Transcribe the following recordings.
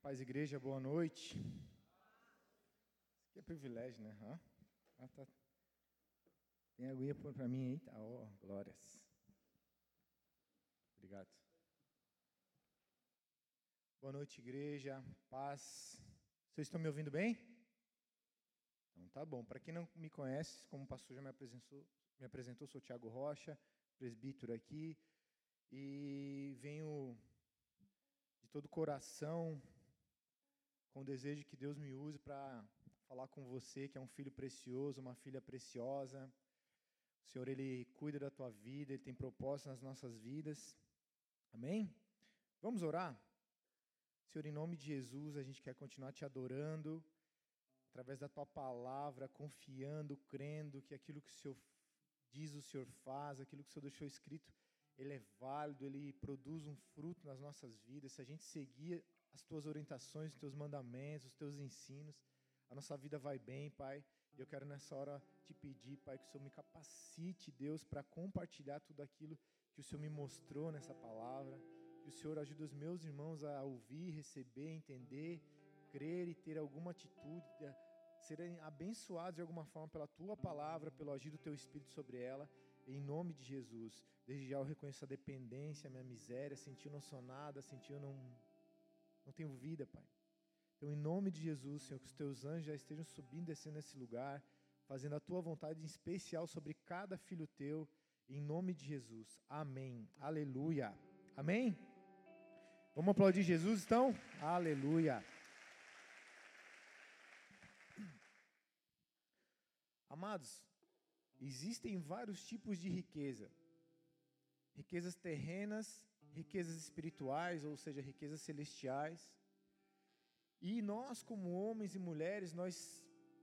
Paz Igreja, boa noite. Isso aqui é privilégio, né? Ah, tá. Tem aguinha para mim aí? Tá, ó, glórias. Obrigado. Boa noite, igreja. Paz. Vocês estão me ouvindo bem? Então tá bom. Para quem não me conhece, como o pastor já me apresentou, me apresentou, sou Tiago Rocha, presbítero aqui, e venho de todo o coração com o desejo que Deus me use para falar com você, que é um filho precioso, uma filha preciosa. O Senhor, Ele cuida da tua vida, Ele tem propósito nas nossas vidas. Amém? Vamos orar? Senhor, em nome de Jesus, a gente quer continuar te adorando, através da tua palavra, confiando, crendo que aquilo que o Senhor diz, o Senhor faz, aquilo que o Senhor deixou escrito, ele é válido, ele produz um fruto nas nossas vidas. Se a gente seguir as tuas orientações, os teus mandamentos, os teus ensinos, a nossa vida vai bem, Pai. E eu quero nessa hora te pedir, Pai, que o Senhor me capacite, Deus, para compartilhar tudo aquilo que o Senhor me mostrou nessa palavra. Que o Senhor ajude os meus irmãos a ouvir, receber, entender, crer e ter alguma atitude, serem abençoados de alguma forma pela tua palavra, pelo agir do teu Espírito sobre ela. Em nome de Jesus. Desde já eu reconheço a dependência, a minha miséria, sentir não sou nada, sentir eu não não tenho vida, Pai. Então, em nome de Jesus, Senhor, que os teus anjos já estejam subindo e descendo nesse lugar, fazendo a tua vontade em especial sobre cada filho teu, em nome de Jesus. Amém. Aleluia. Amém? Vamos aplaudir Jesus, então? Aleluia. Amados, existem vários tipos de riqueza: riquezas terrenas riquezas espirituais, ou seja, riquezas celestiais. E nós, como homens e mulheres, nós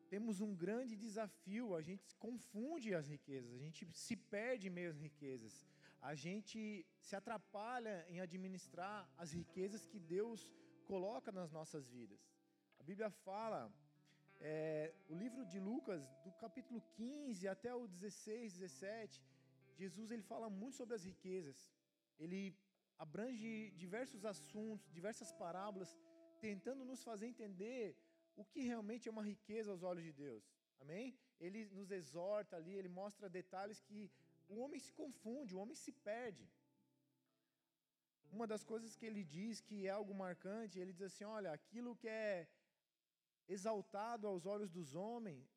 temos um grande desafio, a gente confunde as riquezas, a gente se perde meio às riquezas, a gente se atrapalha em administrar as riquezas que Deus coloca nas nossas vidas. A Bíblia fala, é, o livro de Lucas, do capítulo 15 até o 16, 17, Jesus ele fala muito sobre as riquezas. Ele abrange diversos assuntos, diversas parábolas, tentando nos fazer entender o que realmente é uma riqueza aos olhos de Deus. Amém? Ele nos exorta ali, ele mostra detalhes que o homem se confunde, o homem se perde. Uma das coisas que ele diz que é algo marcante, ele diz assim: olha, aquilo que é exaltado aos olhos dos homens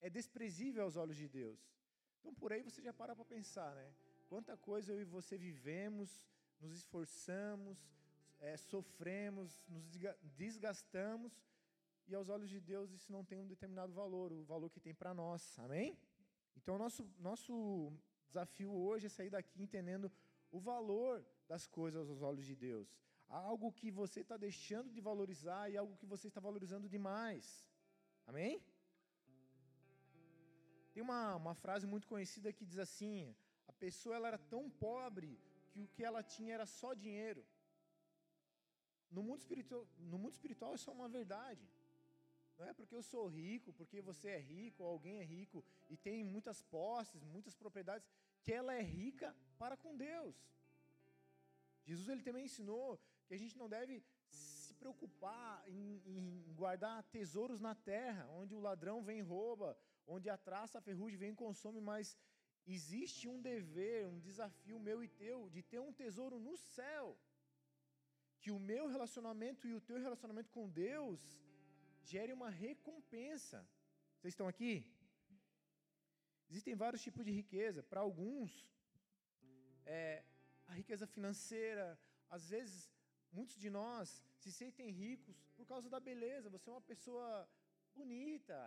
é desprezível aos olhos de Deus. Então por aí você já para para pensar, né? Quanta coisa eu e você vivemos nos esforçamos, é, sofremos, nos desgastamos, e aos olhos de Deus isso não tem um determinado valor, o valor que tem para nós, amém? Então, nosso, nosso desafio hoje é sair daqui entendendo o valor das coisas aos olhos de Deus. Algo que você está deixando de valorizar e algo que você está valorizando demais. Amém? Tem uma, uma frase muito conhecida que diz assim: a pessoa ela era tão pobre que o que ela tinha era só dinheiro. No mundo espiritual, no mundo espiritual isso é uma verdade. Não é porque eu sou rico, porque você é rico, ou alguém é rico e tem muitas posses, muitas propriedades, que ela é rica para com Deus. Jesus ele também ensinou que a gente não deve se preocupar em, em, guardar tesouros na terra, onde o ladrão vem e rouba, onde a traça, a ferrugem vem e consome, mas existe um dever, um desafio meu e teu de ter um tesouro no céu. Que o meu relacionamento e o teu relacionamento com Deus gere uma recompensa. Vocês estão aqui? Existem vários tipos de riqueza. Para alguns, é, a riqueza financeira, às vezes, muitos de nós se sentem ricos por causa da beleza. Você é uma pessoa bonita,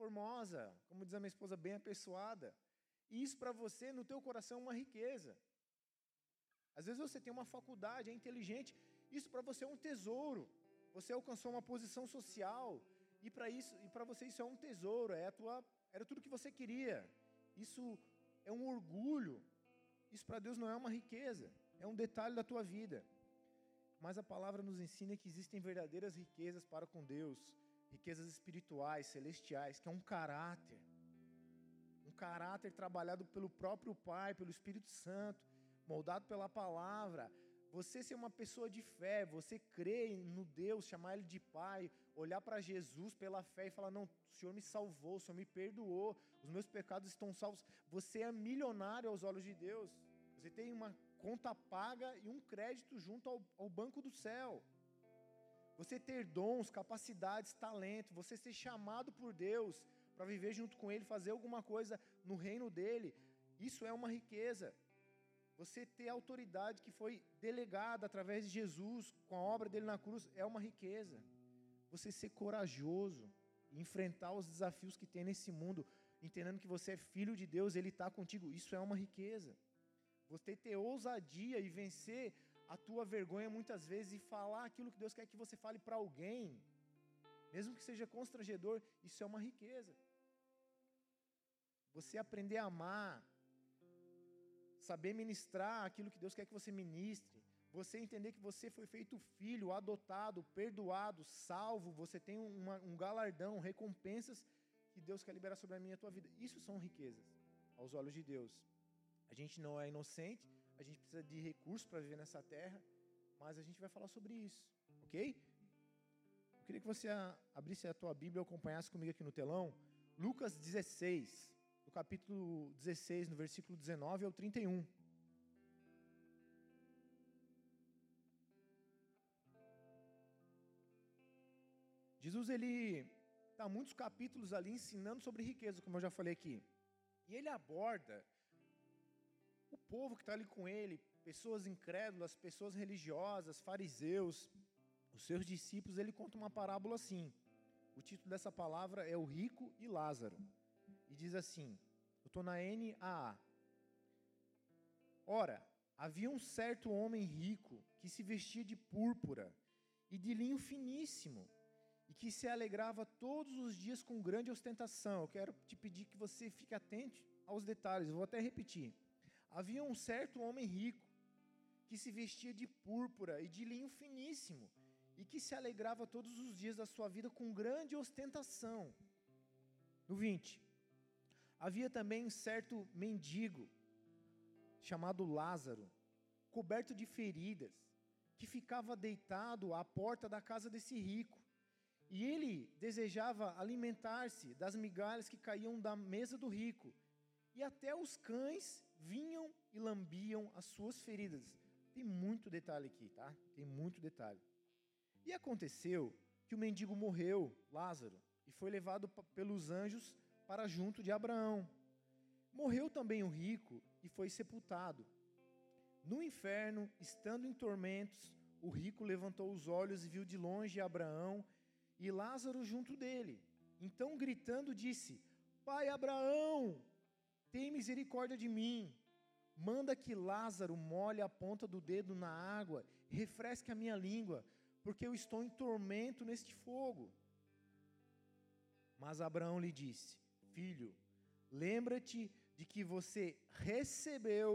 formosa, como diz a minha esposa, bem apessoada. E isso para você, no teu coração, é uma riqueza. Às vezes você tem uma faculdade, é inteligente, isso para você é um tesouro. Você alcançou uma posição social e para isso, e para você isso é um tesouro, é a tua, era tudo que você queria. Isso é um orgulho. Isso para Deus não é uma riqueza, é um detalhe da tua vida. Mas a palavra nos ensina que existem verdadeiras riquezas para com Deus, riquezas espirituais, celestiais, que é um caráter caráter trabalhado pelo próprio Pai, pelo Espírito Santo, moldado pela palavra. Você ser uma pessoa de fé, você crer no Deus, chamar Ele de Pai, olhar para Jesus pela fé e falar: Não, o Senhor me salvou, o Senhor me perdoou, os meus pecados estão salvos. Você é milionário aos olhos de Deus. Você tem uma conta paga e um crédito junto ao, ao banco do céu. Você ter dons, capacidades, talento, você ser chamado por Deus para viver junto com Ele, fazer alguma coisa no reino dele, isso é uma riqueza. Você ter autoridade que foi delegada através de Jesus, com a obra dele na cruz, é uma riqueza. Você ser corajoso enfrentar os desafios que tem nesse mundo, entendendo que você é filho de Deus, ele está contigo, isso é uma riqueza. Você ter ousadia e vencer a tua vergonha muitas vezes e falar aquilo que Deus quer que você fale para alguém, mesmo que seja constrangedor, isso é uma riqueza. Você aprender a amar, saber ministrar aquilo que Deus quer que você ministre, você entender que você foi feito filho, adotado, perdoado, salvo, você tem uma, um galardão, recompensas que Deus quer liberar sobre a minha e a tua vida. Isso são riquezas aos olhos de Deus. A gente não é inocente, a gente precisa de recursos para viver nessa terra, mas a gente vai falar sobre isso, ok? Eu queria que você abrisse a tua Bíblia e acompanhasse comigo aqui no telão. Lucas 16, no capítulo 16, no versículo 19 ao 31. Jesus ele está muitos capítulos ali ensinando sobre riqueza, como eu já falei aqui. E ele aborda o povo que está ali com ele, pessoas incrédulas, pessoas religiosas, fariseus, os seus discípulos, ele conta uma parábola assim. O título dessa palavra é O Rico e Lázaro. E diz assim: eu estou na NAA. Ora, havia um certo homem rico que se vestia de púrpura e de linho finíssimo e que se alegrava todos os dias com grande ostentação. Eu quero te pedir que você fique atento aos detalhes, eu vou até repetir. Havia um certo homem rico que se vestia de púrpura e de linho finíssimo e que se alegrava todos os dias da sua vida com grande ostentação. No 20. Havia também um certo mendigo chamado Lázaro, coberto de feridas, que ficava deitado à porta da casa desse rico e ele desejava alimentar-se das migalhas que caíam da mesa do rico, e até os cães vinham e lambiam as suas feridas. Tem muito detalhe aqui, tá? Tem muito detalhe. E aconteceu que o mendigo morreu, Lázaro, e foi levado pelos anjos para junto de Abraão. Morreu também o rico e foi sepultado. No inferno, estando em tormentos, o rico levantou os olhos e viu de longe Abraão e Lázaro junto dele. Então, gritando, disse: Pai Abraão, tem misericórdia de mim. Manda que Lázaro molhe a ponta do dedo na água, refresque a minha língua, porque eu estou em tormento neste fogo. Mas Abraão lhe disse: Filho, lembra-te de que você recebeu,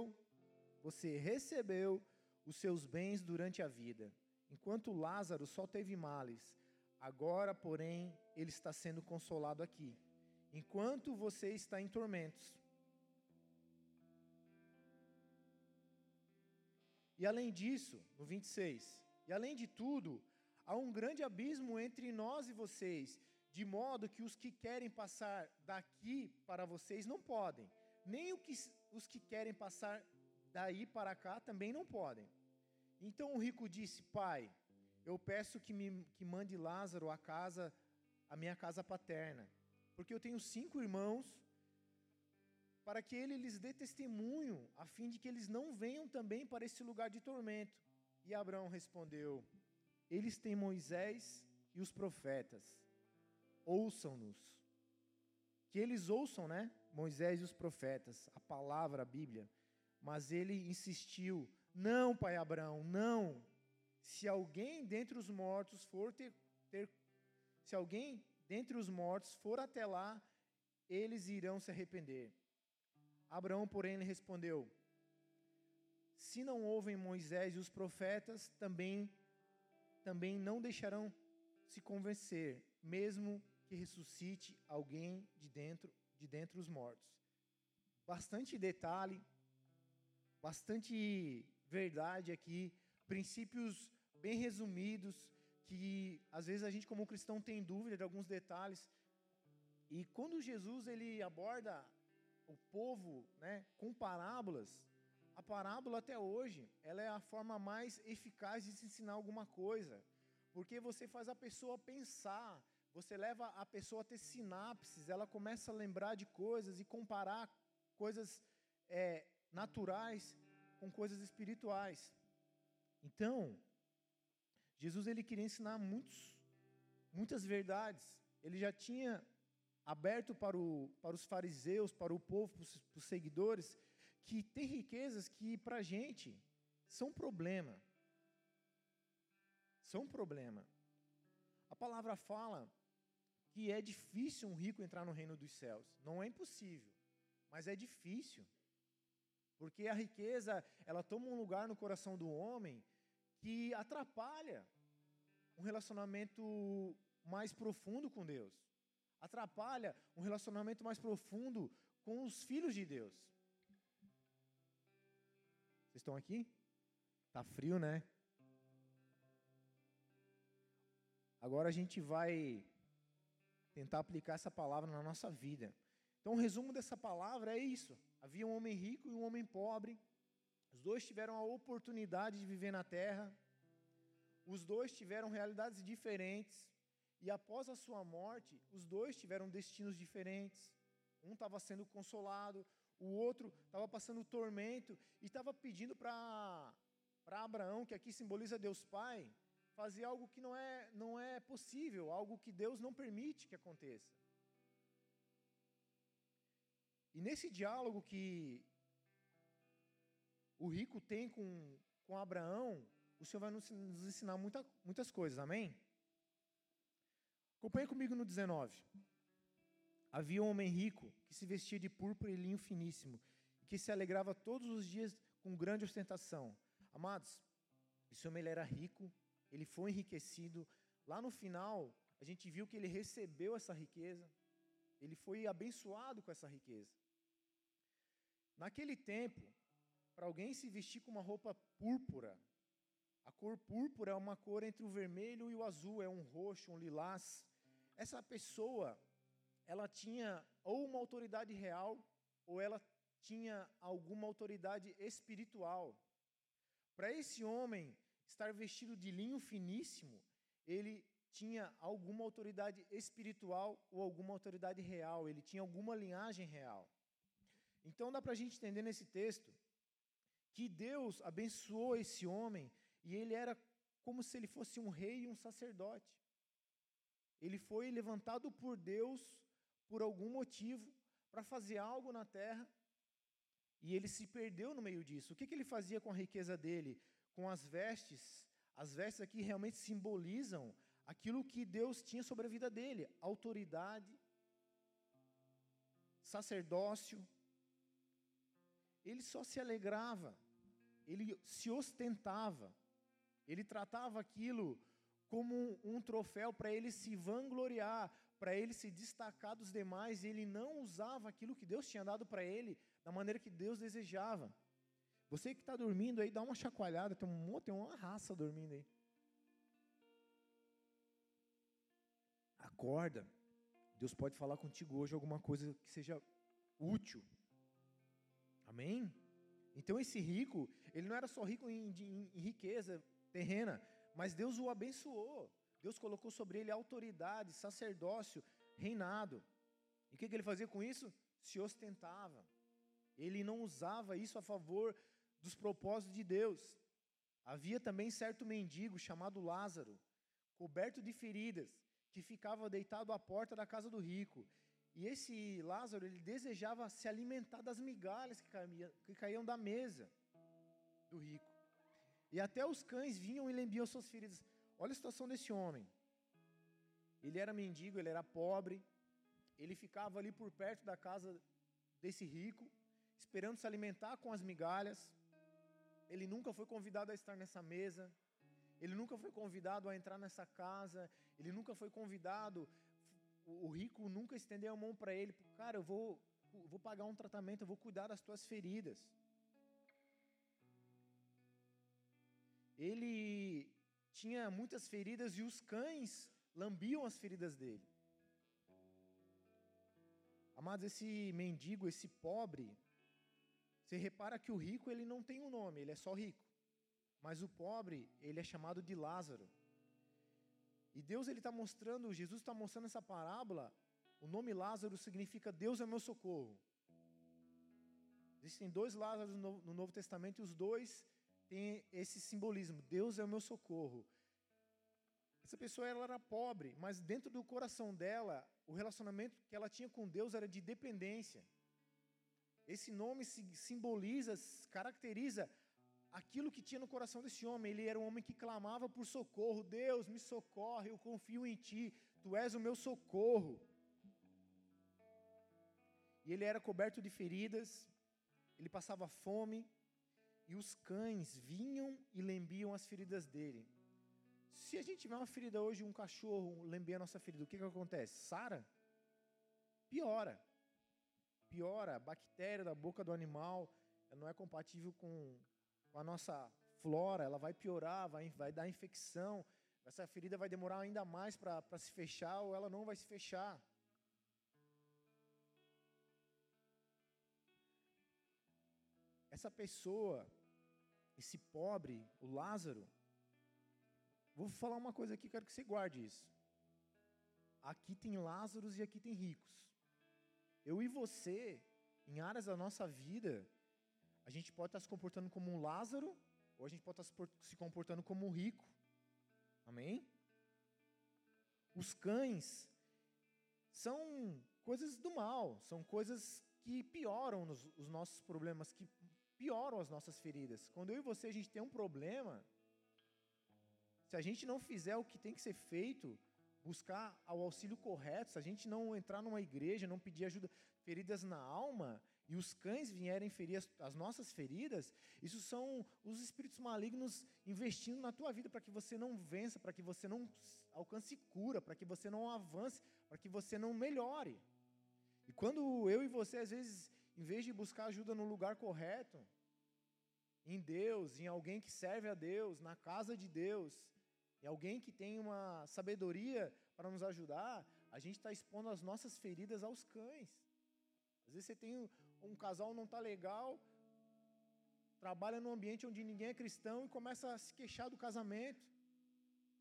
você recebeu os seus bens durante a vida, enquanto Lázaro só teve males. Agora, porém, ele está sendo consolado aqui, enquanto você está em tormentos. E além disso, no 26, e além de tudo, há um grande abismo entre nós e vocês, de modo que os que querem passar daqui para vocês não podem, nem os que querem passar daí para cá também não podem. Então o rico disse: Pai, eu peço que me que mande Lázaro à casa, a minha casa paterna, porque eu tenho cinco irmãos, para que ele lhes dê testemunho, a fim de que eles não venham também para esse lugar de tormento. E Abraão respondeu: Eles têm Moisés e os profetas. Ouçam-nos. Que eles ouçam, né? Moisés e os profetas, a palavra, a Bíblia. Mas ele insistiu: Não, pai Abraão, não. Se alguém dentre os mortos for ter, ter se alguém dentre os mortos for até lá, eles irão se arrepender. Abraão, porém, lhe respondeu: Se não ouvem Moisés e os profetas, também também não deixarão se convencer, mesmo que ressuscite alguém de dentro de dentro os mortos. Bastante detalhe, bastante verdade aqui princípios bem resumidos, que às vezes a gente como cristão tem dúvida de alguns detalhes. E quando Jesus ele aborda o povo, né, com parábolas, a parábola até hoje, ela é a forma mais eficaz de se ensinar alguma coisa, porque você faz a pessoa pensar, você leva a pessoa a ter sinapses, ela começa a lembrar de coisas e comparar coisas é, naturais com coisas espirituais. Então, Jesus ele queria ensinar muitos, muitas verdades. Ele já tinha aberto para, o, para os fariseus, para o povo, para os, para os seguidores, que tem riquezas que para a gente são problema. São problema. A palavra fala que é difícil um rico entrar no reino dos céus. Não é impossível, mas é difícil. Porque a riqueza, ela toma um lugar no coração do homem que atrapalha um relacionamento mais profundo com Deus. Atrapalha um relacionamento mais profundo com os filhos de Deus. Vocês estão aqui? Tá frio, né? Agora a gente vai tentar aplicar essa palavra na nossa vida. Então, o resumo dessa palavra é isso. Havia um homem rico e um homem pobre. Os dois tiveram a oportunidade de viver na terra. Os dois tiveram realidades diferentes. E após a sua morte, os dois tiveram destinos diferentes. Um estava sendo consolado, o outro estava passando tormento e estava pedindo para Abraão, que aqui simboliza Deus Pai, fazer algo que não é, não é possível, algo que Deus não permite que aconteça. E nesse diálogo que o rico tem com, com Abraão, o Senhor vai nos, ensinar muita, muitas coisas, amém? Acompanhe comigo no 19. Havia um homem rico que se vestia de púrpura e linho finíssimo, e que se alegrava todos os dias com grande ostentação. Amados, esse homem era rico, ele foi enriquecido. Lá no final, a gente viu que ele recebeu essa riqueza, ele foi abençoado com essa riqueza. Naquele tempo, para alguém se vestir com uma roupa púrpura, a cor púrpura é uma cor entre o vermelho e o azul, é um roxo, um lilás. Essa pessoa, ela tinha ou uma autoridade real, ou ela tinha alguma autoridade espiritual. Para esse homem estar vestido de linho finíssimo, ele tinha alguma autoridade espiritual ou alguma autoridade real, ele tinha alguma linhagem real. Então dá para a gente entender nesse texto que Deus abençoou esse homem e ele era como se ele fosse um rei e um sacerdote. Ele foi levantado por Deus por algum motivo para fazer algo na terra e ele se perdeu no meio disso. O que, que ele fazia com a riqueza dele? Com as vestes? As vestes aqui realmente simbolizam aquilo que Deus tinha sobre a vida dele: autoridade, sacerdócio, ele só se alegrava, ele se ostentava, ele tratava aquilo como um, um troféu para ele se vangloriar, para ele se destacar dos demais, e ele não usava aquilo que Deus tinha dado para ele da maneira que Deus desejava. Você que está dormindo aí, dá uma chacoalhada, tem, um, tem uma raça dormindo aí. Acorda. Deus pode falar contigo hoje alguma coisa que seja útil. Amém? Então esse rico, ele não era só rico em, em, em riqueza terrena, mas Deus o abençoou. Deus colocou sobre ele autoridade, sacerdócio, reinado. E o que, ele fazia com isso? Se ostentava. Ele não usava isso a favor dos propósitos de Deus. Havia também certo mendigo chamado Lázaro, coberto de feridas, que ficava deitado à porta da casa do rico. E esse Lázaro, ele desejava se alimentar das migalhas que que caíam da mesa do rico. E até os cães vinham e lambiam suas feridas. Olha a situação desse homem. Ele era mendigo, ele era pobre, ele ficava ali por perto da casa desse rico, esperando se alimentar com as migalhas. Ele nunca foi convidado a estar nessa mesa, ele nunca foi convidado a entrar nessa casa, ele nunca foi convidado o, rico nunca estendeu a mão para ele, cara, eu vou, vou pagar um tratamento, eu vou cuidar das tuas feridas. Ele tinha muitas feridas e os cães lambiam as feridas dele. Amados, esse mendigo, esse pobre, você repara que o rico ele não tem um nome, ele é só rico. Mas o pobre, ele é chamado de Lázaro. E Deus ele está mostrando, Jesus está mostrando essa parábola. O nome Lázaro significa Deus é meu socorro. Existem dois Lázaros no Novo Testamento e os dois têm esse simbolismo. Deus é o meu socorro. Essa pessoa ela era pobre, mas dentro do coração dela, o relacionamento que ela tinha com Deus era de dependência. Esse nome simboliza, caracteriza aquilo que tinha no coração desse homem. Ele era um homem que clamava por socorro. Deus, me socorre, eu confio em Ti, Tu és o meu socorro. E ele era coberto de feridas, ele passava fome, e os cães vinham e lembiam as feridas dele. Se a gente tiver uma ferida hoje, um cachorro lembeia a nossa ferida, o que, que acontece? Sara? Piora. Piora. A bactéria da boca do animal não é compatível com, com a nossa flora, ela vai piorar, vai, vai dar infecção. Essa ferida vai demorar ainda mais para se fechar ou ela não vai se fechar. Essa pessoa, esse pobre, o Lázaro, vou falar uma coisa aqui, quero que você guarde isso. Aqui tem Lázaros e aqui tem ricos. Eu e você, em áreas da nossa vida, a gente pode estar se comportando como um Lázaro, ou a gente pode estar se comportando como um rico. Amém? Os cães são coisas do mal, são coisas que pioram nos, os nossos problemas, que pioram as nossas feridas. Quando eu e você a gente tem um problema, se a gente não fizer o que tem que ser feito, buscar o auxílio correto, se a gente não entrar numa igreja, não pedir ajuda, feridas na alma, e os cães vierem ferir as, as nossas feridas, isso são os espíritos malignos investindo na tua vida para que você não vença, para que você não alcance cura, para que você não avance, para que você não melhore. E quando eu e você, às vezes, em vez de buscar ajuda no lugar correto, em Deus, em alguém que serve a Deus, na casa de Deus, em alguém que tem uma sabedoria para nos ajudar, a gente está expondo as nossas feridas aos cães. Às vezes você tem um casal não está legal, trabalha num ambiente onde ninguém é cristão e começa a se queixar do casamento.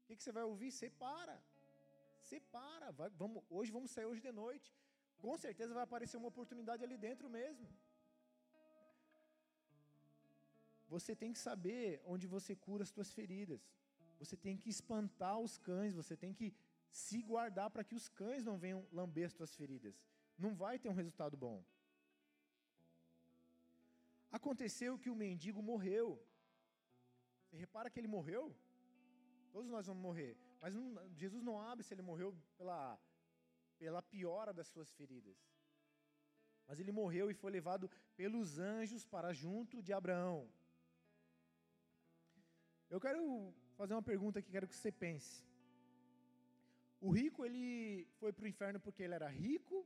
O que, que você vai ouvir? Separa. Separa. Vai, vamos, hoje vamos sair hoje de noite. Com certeza vai aparecer uma oportunidade ali dentro mesmo. Você tem que saber onde você cura as suas feridas. Você tem que espantar os cães, você tem que se guardar para que os cães não venham lamber as suas feridas. Não vai ter um resultado bom. Aconteceu que o mendigo morreu. Você repara que ele morreu? Todos nós vamos morrer. Mas não, Jesus não abre se ele morreu pela, pela piora das suas feridas. Mas ele morreu e foi levado pelos anjos para junto de Abraão. Eu quero fazer uma pergunta aqui, quero que você pense. O rico, ele foi para o inferno porque ele era rico?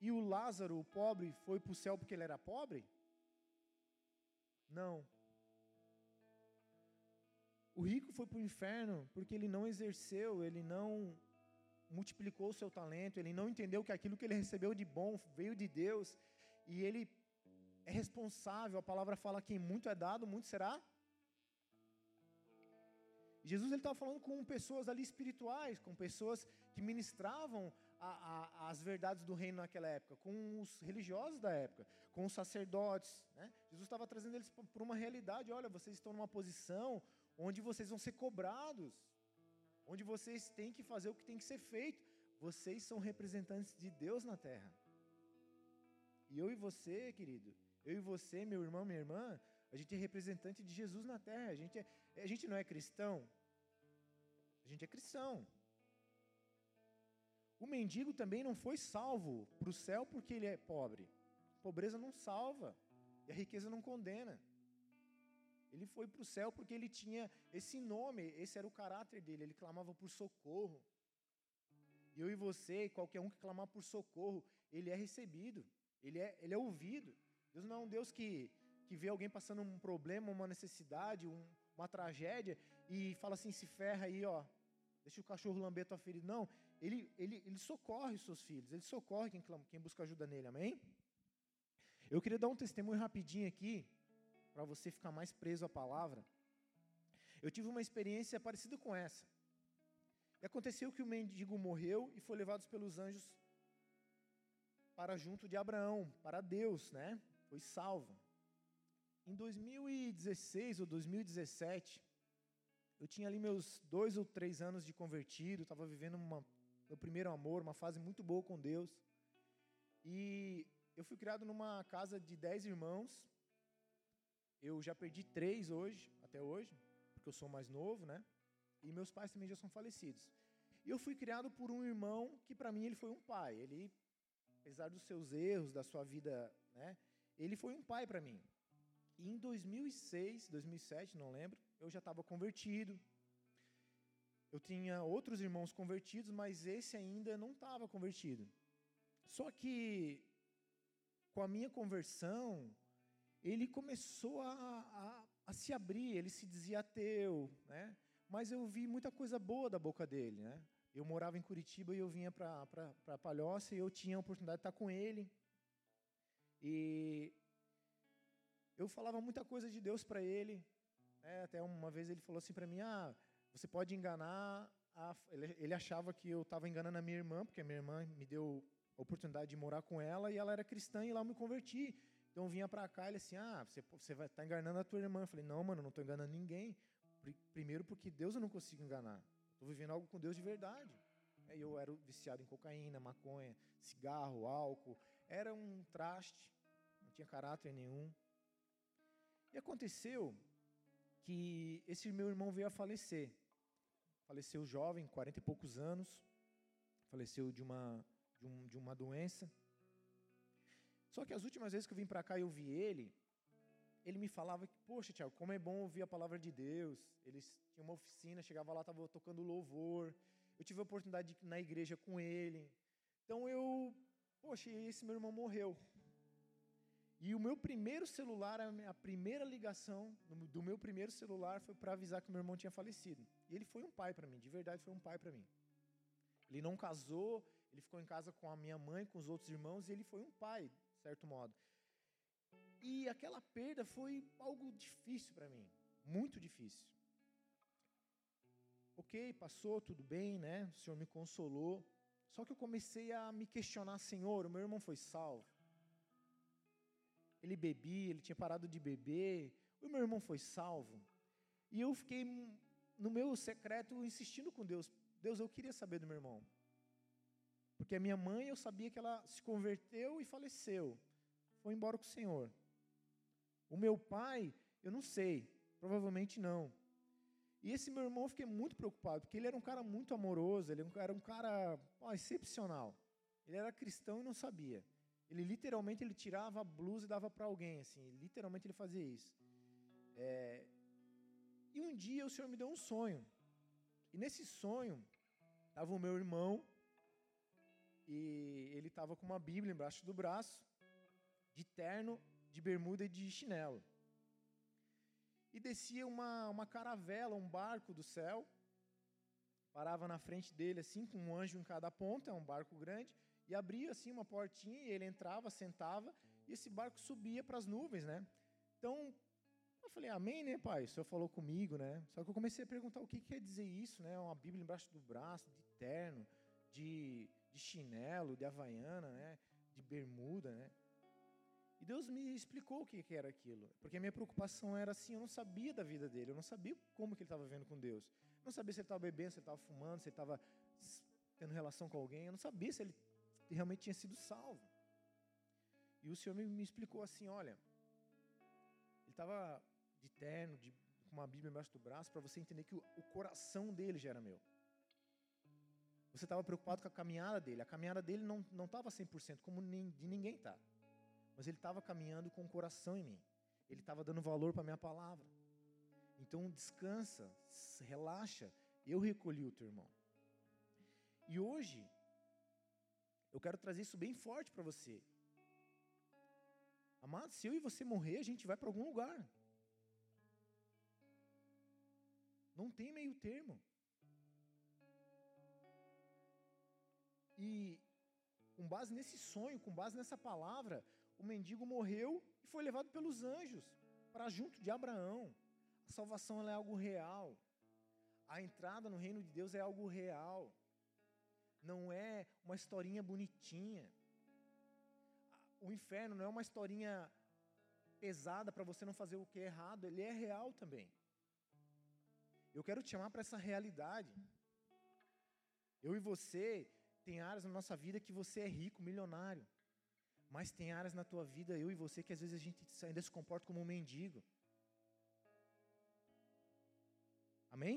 E o Lázaro, o pobre, foi para o céu porque ele era pobre? Não. O rico foi para o inferno porque ele não exerceu, ele não multiplicou o seu talento, ele não entendeu que aquilo que ele recebeu de bom veio de Deus e ele é responsável. A palavra fala que muito é dado, muito será. Jesus estava falando com pessoas ali espirituais, com pessoas que ministravam a, a, as verdades do reino naquela época, com os religiosos da época, com os sacerdotes. Né? Jesus estava trazendo eles para uma realidade: olha, vocês estão numa posição onde vocês vão ser cobrados, onde vocês têm que fazer o que tem que ser feito. Vocês são representantes de Deus na terra. E eu e você, querido, eu e você, meu irmão, minha irmã, a gente é representante de Jesus na terra. A gente, é, a gente não é cristão. Gente é cristão. O mendigo também não foi salvo para o céu porque ele é pobre. Pobreza não salva e a riqueza não condena. Ele foi para o céu porque ele tinha esse nome, esse era o caráter dele, ele clamava por socorro. E eu e você, qualquer um que clamar por socorro, ele é recebido, ele é, ele é ouvido. Deus não é um Deus que, que vê alguém passando um problema, uma necessidade, um, uma tragédia, e fala assim: se ferra aí, ó, deixa o cachorro lamber tua ferida. Não, ele, ele, ele socorre os seus filhos, ele socorre quem, clama, quem busca ajuda nele, amém? Eu queria dar um testemunho rapidinho aqui, para você ficar mais preso à palavra. Eu tive uma experiência parecida com essa. E aconteceu que o mendigo morreu e foi levado pelos anjos para junto de Abraão, para Deus, né? Foi salvo. Em 2016 ou 2017, eu tinha ali meus dois ou três anos de convertido, estava vivendo uma, meu primeiro amor, uma fase muito boa com Deus. E eu fui criado numa casa de dez irmãos. Eu já perdi três hoje, até hoje, porque eu sou mais novo, né? E meus pais também já são falecidos. E eu fui criado por um irmão que para mim ele foi um pai. Ele, apesar dos seus erros, da sua vida, né? Ele foi um pai para mim. E em 2006, 2007, não lembro, eu já estava convertido. Eu tinha outros irmãos convertidos, mas esse ainda não estava convertido. Só que com a minha conversão, ele começou a, a, a se abrir, ele se dizia ateu, né? mas eu vi muita coisa boa da boca dele. Né? Eu morava em Curitiba e eu vinha para Palhoça e eu tinha a oportunidade de estar com ele. E eu falava muita coisa de Deus para ele. Né? Até uma vez ele falou assim para mim: Ah, você pode enganar. A... Ele, ele achava que eu estava enganando a minha irmã, porque a minha irmã me deu a oportunidade de morar com ela e ela era cristã e lá eu me converti. Então eu vinha para cá ele assim: Ah, você, você vai estar tá enganando a tua irmã. Eu falei: Não, mano, não estou enganando ninguém. Primeiro, porque Deus eu não consigo enganar. Estou vivendo algo com Deus de verdade. É, eu era viciado em cocaína, maconha, cigarro, álcool. Era um traste, não tinha caráter nenhum. E aconteceu que esse meu irmão veio a falecer. Faleceu jovem, 40 e poucos anos. Faleceu de uma, de, um, de uma doença. Só que as últimas vezes que eu vim para cá e eu vi ele, ele me falava que, poxa, Tiago, como é bom ouvir a palavra de Deus. Eles tinham uma oficina, chegava lá, estava tocando louvor. Eu tive a oportunidade de ir na igreja com ele. Então eu, poxa, esse meu irmão morreu. E o meu primeiro celular, a primeira ligação do meu primeiro celular foi para avisar que meu irmão tinha falecido. E ele foi um pai para mim, de verdade foi um pai para mim. Ele não casou, ele ficou em casa com a minha mãe, com os outros irmãos, e ele foi um pai, de certo modo. E aquela perda foi algo difícil para mim, muito difícil. Ok, passou, tudo bem, né? O Senhor me consolou. Só que eu comecei a me questionar, Senhor, o meu irmão foi salvo. Ele bebia, ele tinha parado de beber. O meu irmão foi salvo. E eu fiquei no meu secreto insistindo com Deus. Deus, eu queria saber do meu irmão. Porque a minha mãe, eu sabia que ela se converteu e faleceu. Foi embora com o Senhor. O meu pai, eu não sei, provavelmente não. E esse meu irmão eu fiquei muito preocupado, porque ele era um cara muito amoroso, ele era um cara ó, excepcional. Ele era cristão e não sabia. Ele literalmente ele tirava a blusa e dava para alguém, assim, literalmente ele fazia isso. É... E um dia o Senhor me deu um sonho. E nesse sonho estava o meu irmão e ele estava com uma Bíblia embaixo do braço, de terno de bermuda e de chinelo. E descia uma, uma caravela, um barco do céu, parava na frente dele assim, com um anjo em cada ponta, é um barco grande, e abria assim uma portinha, e ele entrava, sentava, e esse barco subia para as nuvens, né? Então, eu falei, amém, né, pai? O senhor falou comigo, né? Só que eu comecei a perguntar o que quer dizer isso, né? Uma Bíblia embaixo do braço, de terno, de, de chinelo, de havaiana, né? De bermuda, né? E Deus me explicou o que, era aquilo. Porque a minha preocupação era assim, eu não sabia da vida dele, eu não sabia como que ele estava vivendo com Deus. Eu não sabia se ele estava bebendo, se ele estava fumando, se ele estava tendo relação com alguém. Eu não sabia se ele realmente tinha sido salvo. E o Senhor me, explicou assim, olha, ele estava de terno, de, com uma Bíblia embaixo do braço, para você entender que o, o coração dele já era meu. Você estava preocupado com a caminhada dele. A caminhada dele não estava 100%, como nem, de ninguém está mas ele estava caminhando com o coração em mim. Ele estava dando valor para a minha palavra. Então descansa, relaxa. Eu recolhi o teu irmão. E hoje, eu quero trazer isso bem forte para você. Amado, se eu e você morrer, a gente vai para algum lugar. Não tem meio termo. E com base nesse sonho, com base nessa palavra, o mendigo morreu e foi levado pelos anjos para junto de Abraão. A salvação é algo real. A entrada no reino de Deus é algo real. Não é uma historinha bonitinha. O inferno não é uma historinha pesada para você não fazer o que é errado, ele é real também. Eu quero te chamar para essa realidade. Eu e você tem áreas na nossa vida que você é rico, milionário. Mas tem áreas na tua vida, eu e você, que às vezes a gente ainda se comporta como um mendigo. Amém?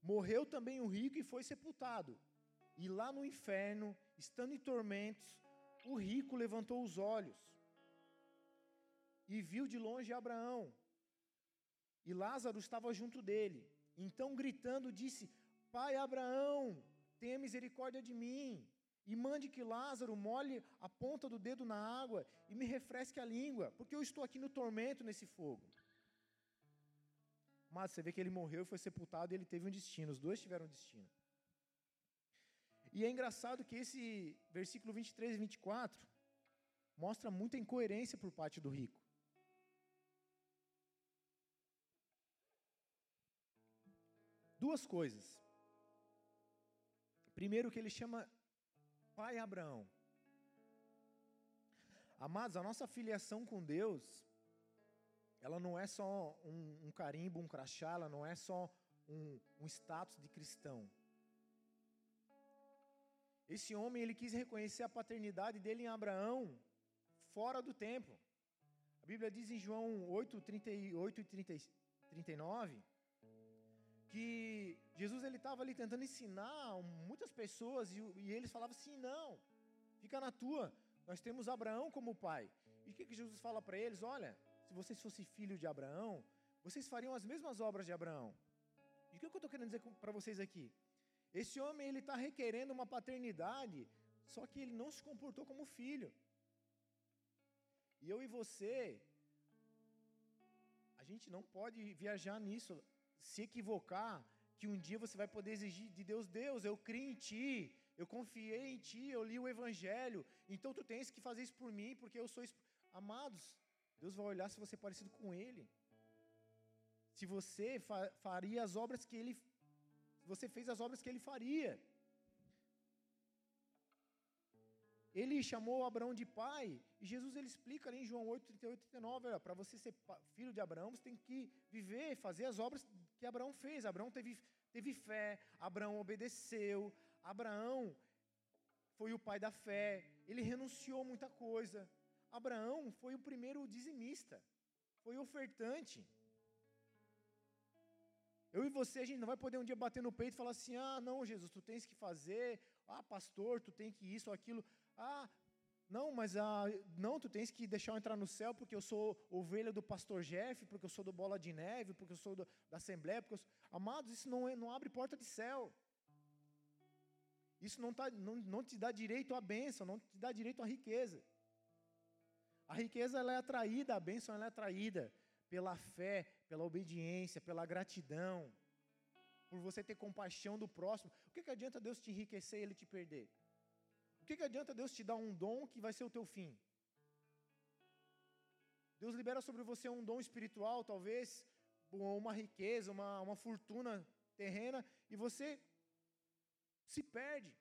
Morreu também o rico e foi sepultado. E lá no inferno, estando em tormentos, o rico levantou os olhos e viu de longe Abraão. E Lázaro estava junto dele. Então, gritando, disse: Pai Abraão, tenha misericórdia de mim, e mande que Lázaro molhe a ponta do dedo na água e me refresque a língua, porque eu estou aqui no tormento nesse fogo. Mas você vê que ele morreu e foi sepultado e ele teve um destino, os dois tiveram um destino. E é engraçado que esse versículo 23 e 24 mostra muita incoerência por parte do rico. Duas coisas. Primeiro, que ele chama Pai Abraão. Amados, a nossa filiação com Deus, ela não é só um, um carimbo, um crachá, ela não é só um, um status de cristão. Esse homem, ele quis reconhecer a paternidade dele em Abraão fora do tempo. A Bíblia diz em João 8, 38 e 30, 39 que Jesus ele estava ali tentando ensinar muitas pessoas e, e, eles falavam assim: não, fica na tua. Nós temos Abraão como pai. E o que, que Jesus fala para eles? Olha, se vocês fossem filhos de Abraão, vocês fariam as mesmas obras de Abraão. E o que, que eu estou querendo dizer para vocês aqui? Esse homem ele está requerendo uma paternidade, só que ele não se comportou como filho. E eu e você, a gente não pode viajar nisso, se equivocar, que um dia você vai poder exigir de Deus: Deus, eu criei em Ti, eu confiei em Ti, eu li o Evangelho, então tu tens que fazer isso por mim, porque eu sou. Amados, Deus vai olhar se você é parecido com Ele. Se você fa faria as obras que Ele. Você fez as obras que Ele faria. Ele chamou Abraão de pai, e Jesus ele explica ali em João 8, 38 e 39, para você ser filho de Abraão, você tem que viver, fazer as obras que Abraão fez. Abraão teve, teve fé, Abraão obedeceu, Abraão foi o pai da fé, ele renunciou muita coisa. Abraão foi o primeiro dizimista, foi ofertante. Eu e você, a gente não vai poder um dia bater no peito e falar assim: ah, não, Jesus, tu tens que fazer, ah, pastor, tu tem que isso, aquilo. Ah, não, mas ah, não, tu tens que deixar eu entrar no céu porque eu sou ovelha do pastor Jeff, porque eu sou do Bola de Neve, porque eu sou do, da Assembleia. Porque sou... Amados, isso não, é, não abre porta de céu. Isso não, tá, não, não te dá direito à bênção, não te dá direito à riqueza. A riqueza ela é atraída, a bênção ela é atraída pela fé, pela obediência, pela gratidão, por você ter compaixão do próximo. O que, que adianta Deus te enriquecer e Ele te perder? O que, que adianta Deus te dar um dom que vai ser o teu fim? Deus libera sobre você um dom espiritual, talvez, uma riqueza, uma, uma fortuna terrena, e você se perde.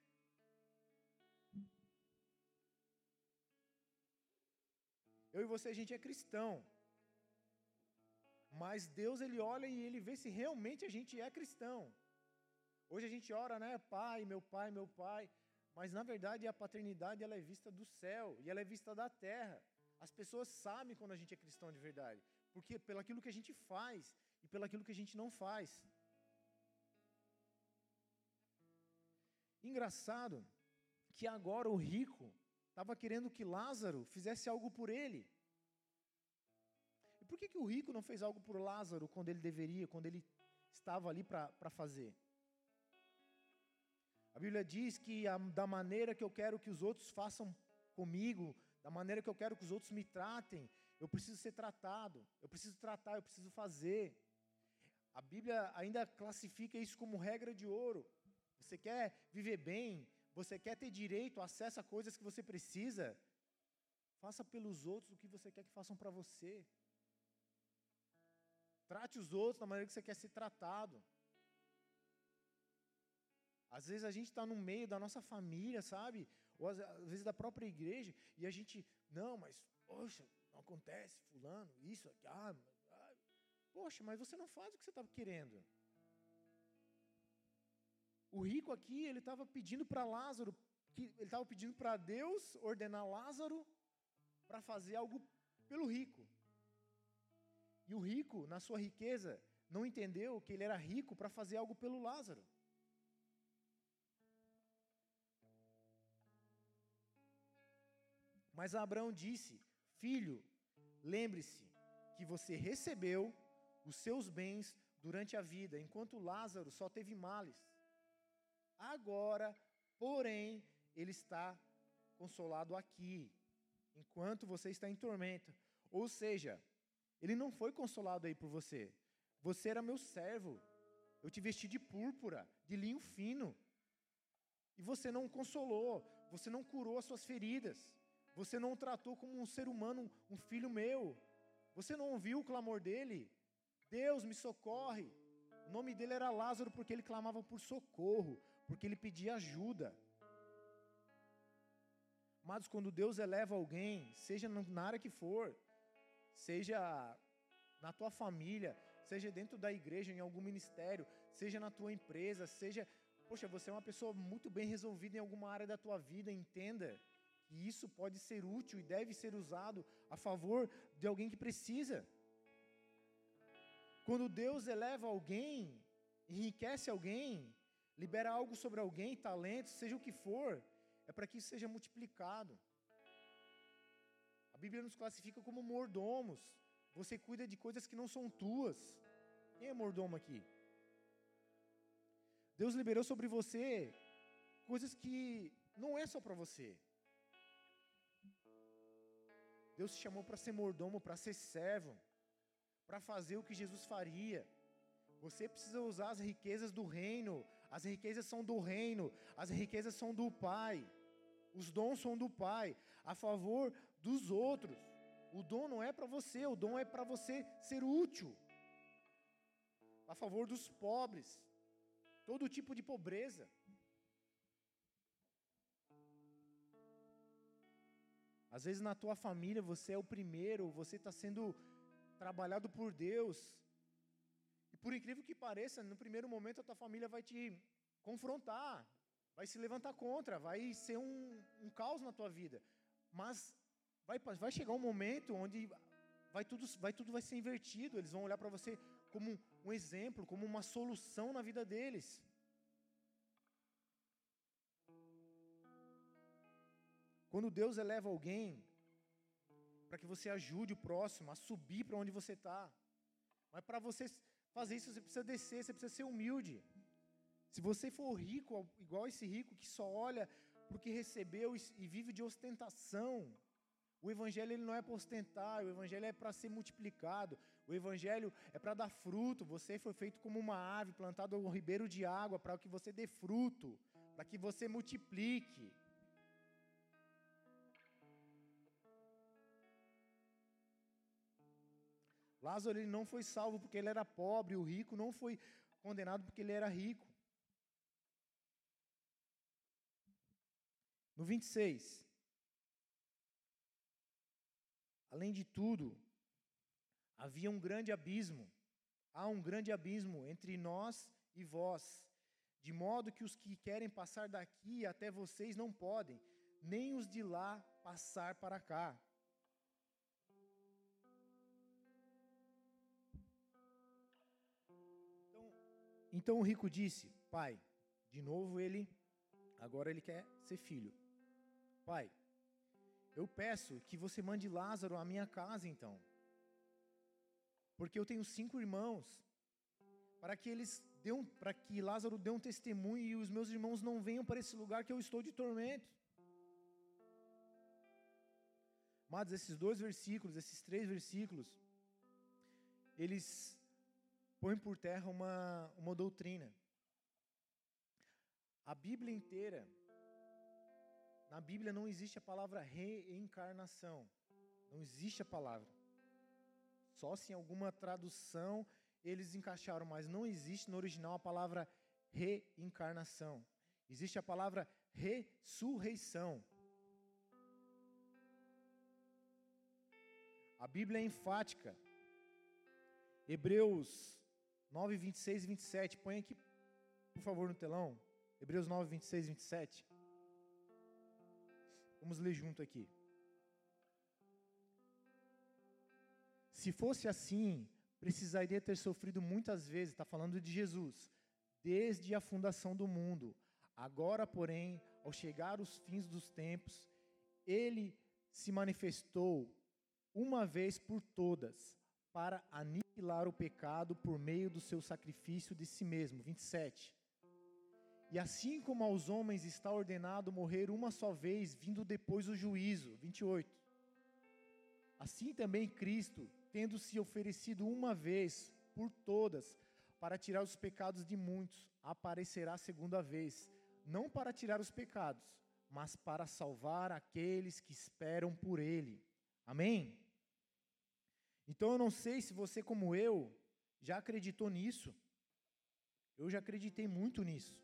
Eu e você, a gente é cristão. Mas Deus, Ele olha e Ele vê se realmente a gente é cristão. Hoje a gente ora, né? Pai, meu pai, meu pai. Mas na verdade a paternidade ela é vista do céu e ela é vista da terra. As pessoas sabem quando a gente é cristão de verdade. Porque pelo aquilo que a gente faz e pelo aquilo que a gente não faz. Engraçado que agora o rico estava querendo que Lázaro fizesse algo por ele. Por que, que o rico não fez algo por Lázaro quando ele deveria, quando ele estava ali para fazer? A Bíblia diz que a, da maneira que eu quero que os outros façam comigo, da maneira que eu quero que os outros me tratem, eu preciso ser tratado, eu preciso tratar, eu preciso fazer. A Bíblia ainda classifica isso como regra de ouro. Você quer viver bem, você quer ter direito, acesso a coisas que você precisa, faça pelos outros o que você quer que façam para você. Trate os outros da maneira que você quer ser tratado. Às vezes a gente está no meio da nossa família, sabe? Ou às, vezes da própria igreja, e a gente, não, mas, poxa, não acontece, fulano, isso, aqui, ah, ah. poxa, mas você não faz o que você estava querendo. O rico aqui, ele estava pedindo para Lázaro, que, ele estava pedindo para Deus ordenar Lázaro para fazer algo pelo rico. E o rico, na sua riqueza, não entendeu que ele era rico para fazer algo pelo Lázaro. Mas Abraão disse: Filho, lembre-se que você recebeu os seus bens durante a vida, enquanto Lázaro só teve males. Agora, porém, ele está consolado aqui, enquanto você está em tormento. Ou seja, ele não foi consolado aí por você. Você era meu servo. Eu te vesti de púrpura, de linho fino. E você não consolou, você não curou as suas feridas. Você não o tratou como um ser humano, um filho meu. Você não ouviu o clamor dele? Deus me socorre. O nome dele era Lázaro porque ele clamava por socorro, porque ele pedia ajuda. Mas quando Deus eleva alguém, seja na área que for, seja na tua família, seja dentro da igreja, em algum ministério, seja na tua empresa, seja, poxa, você é uma pessoa muito bem resolvida em alguma área da tua vida, entenda que isso pode ser útil e deve ser usado a favor de alguém que precisa. Quando Deus eleva alguém, enriquece alguém, libera algo sobre alguém, talentos, seja o que for, é para que isso seja multiplicado. A Bíblia nos classifica como mordomos. Você cuida de coisas que não são tuas. Quem é mordomo aqui? Deus liberou sobre você coisas que não é só para você. Deus te chamou para ser mordomo, para ser servo, para fazer o que Jesus faria. Você precisa usar as riquezas do reino. As riquezas são do reino, as riquezas são do Pai. Os dons são do Pai, a favor dos outros. O dom não é para você, o dom é para você ser útil. A favor dos pobres. Todo tipo de pobreza. Às vezes na tua família você é o primeiro, você está sendo trabalhado por Deus. E por incrível que pareça, no primeiro momento a tua família vai te confrontar, vai se levantar contra, vai ser um, um caos na tua vida. Mas vai, vai chegar um momento onde vai tudo, vai tudo vai ser invertido, eles vão olhar para você como um exemplo, como uma solução na vida deles. Quando Deus eleva alguém, para que você ajude o próximo a subir para onde você está. Mas para você fazer isso, você precisa descer, você precisa ser humilde. Se você for rico, igual esse rico que só olha para o que recebeu e vive de ostentação, o evangelho ele não é para ostentar, o evangelho é para ser multiplicado, o evangelho é para dar fruto. Você foi feito como uma ave plantada ao ribeiro de água para que você dê fruto, para que você multiplique. Lázaro ele não foi salvo porque ele era pobre, o rico não foi condenado porque ele era rico. No 26. Além de tudo, havia um grande abismo. Há um grande abismo entre nós e vós, de modo que os que querem passar daqui até vocês não podem, nem os de lá passar para cá. Então o rico disse: Pai, de novo ele, agora ele quer ser filho. Pai, eu peço que você mande Lázaro à minha casa então. Porque eu tenho cinco irmãos, para que eles dêem, para que Lázaro dê um testemunho e os meus irmãos não venham para esse lugar que eu estou de tormento. Mas esses dois versículos, esses três versículos, eles põem por terra uma, uma doutrina. A Bíblia inteira, na Bíblia não existe a palavra reencarnação. Não existe a palavra. Só se em alguma tradução eles encaixaram, mas não existe no original a palavra reencarnação. Existe a palavra ressurreição. A Bíblia é enfática. Hebreus 9, 26 e 27. Põe aqui, por favor, no telão. Hebreus 9, 26 e 27. Vamos ler junto aqui. Se fosse assim, precisaria ter sofrido muitas vezes, está falando de Jesus, desde a fundação do mundo. Agora, porém, ao chegar os fins dos tempos, ele se manifestou uma vez por todas para aniquilar o pecado por meio do seu sacrifício de si mesmo. 27. E assim como aos homens está ordenado morrer uma só vez, vindo depois o juízo. 28. Assim também Cristo, tendo se oferecido uma vez por todas para tirar os pecados de muitos, aparecerá segunda vez, não para tirar os pecados, mas para salvar aqueles que esperam por ele. Amém? Então eu não sei se você, como eu, já acreditou nisso. Eu já acreditei muito nisso.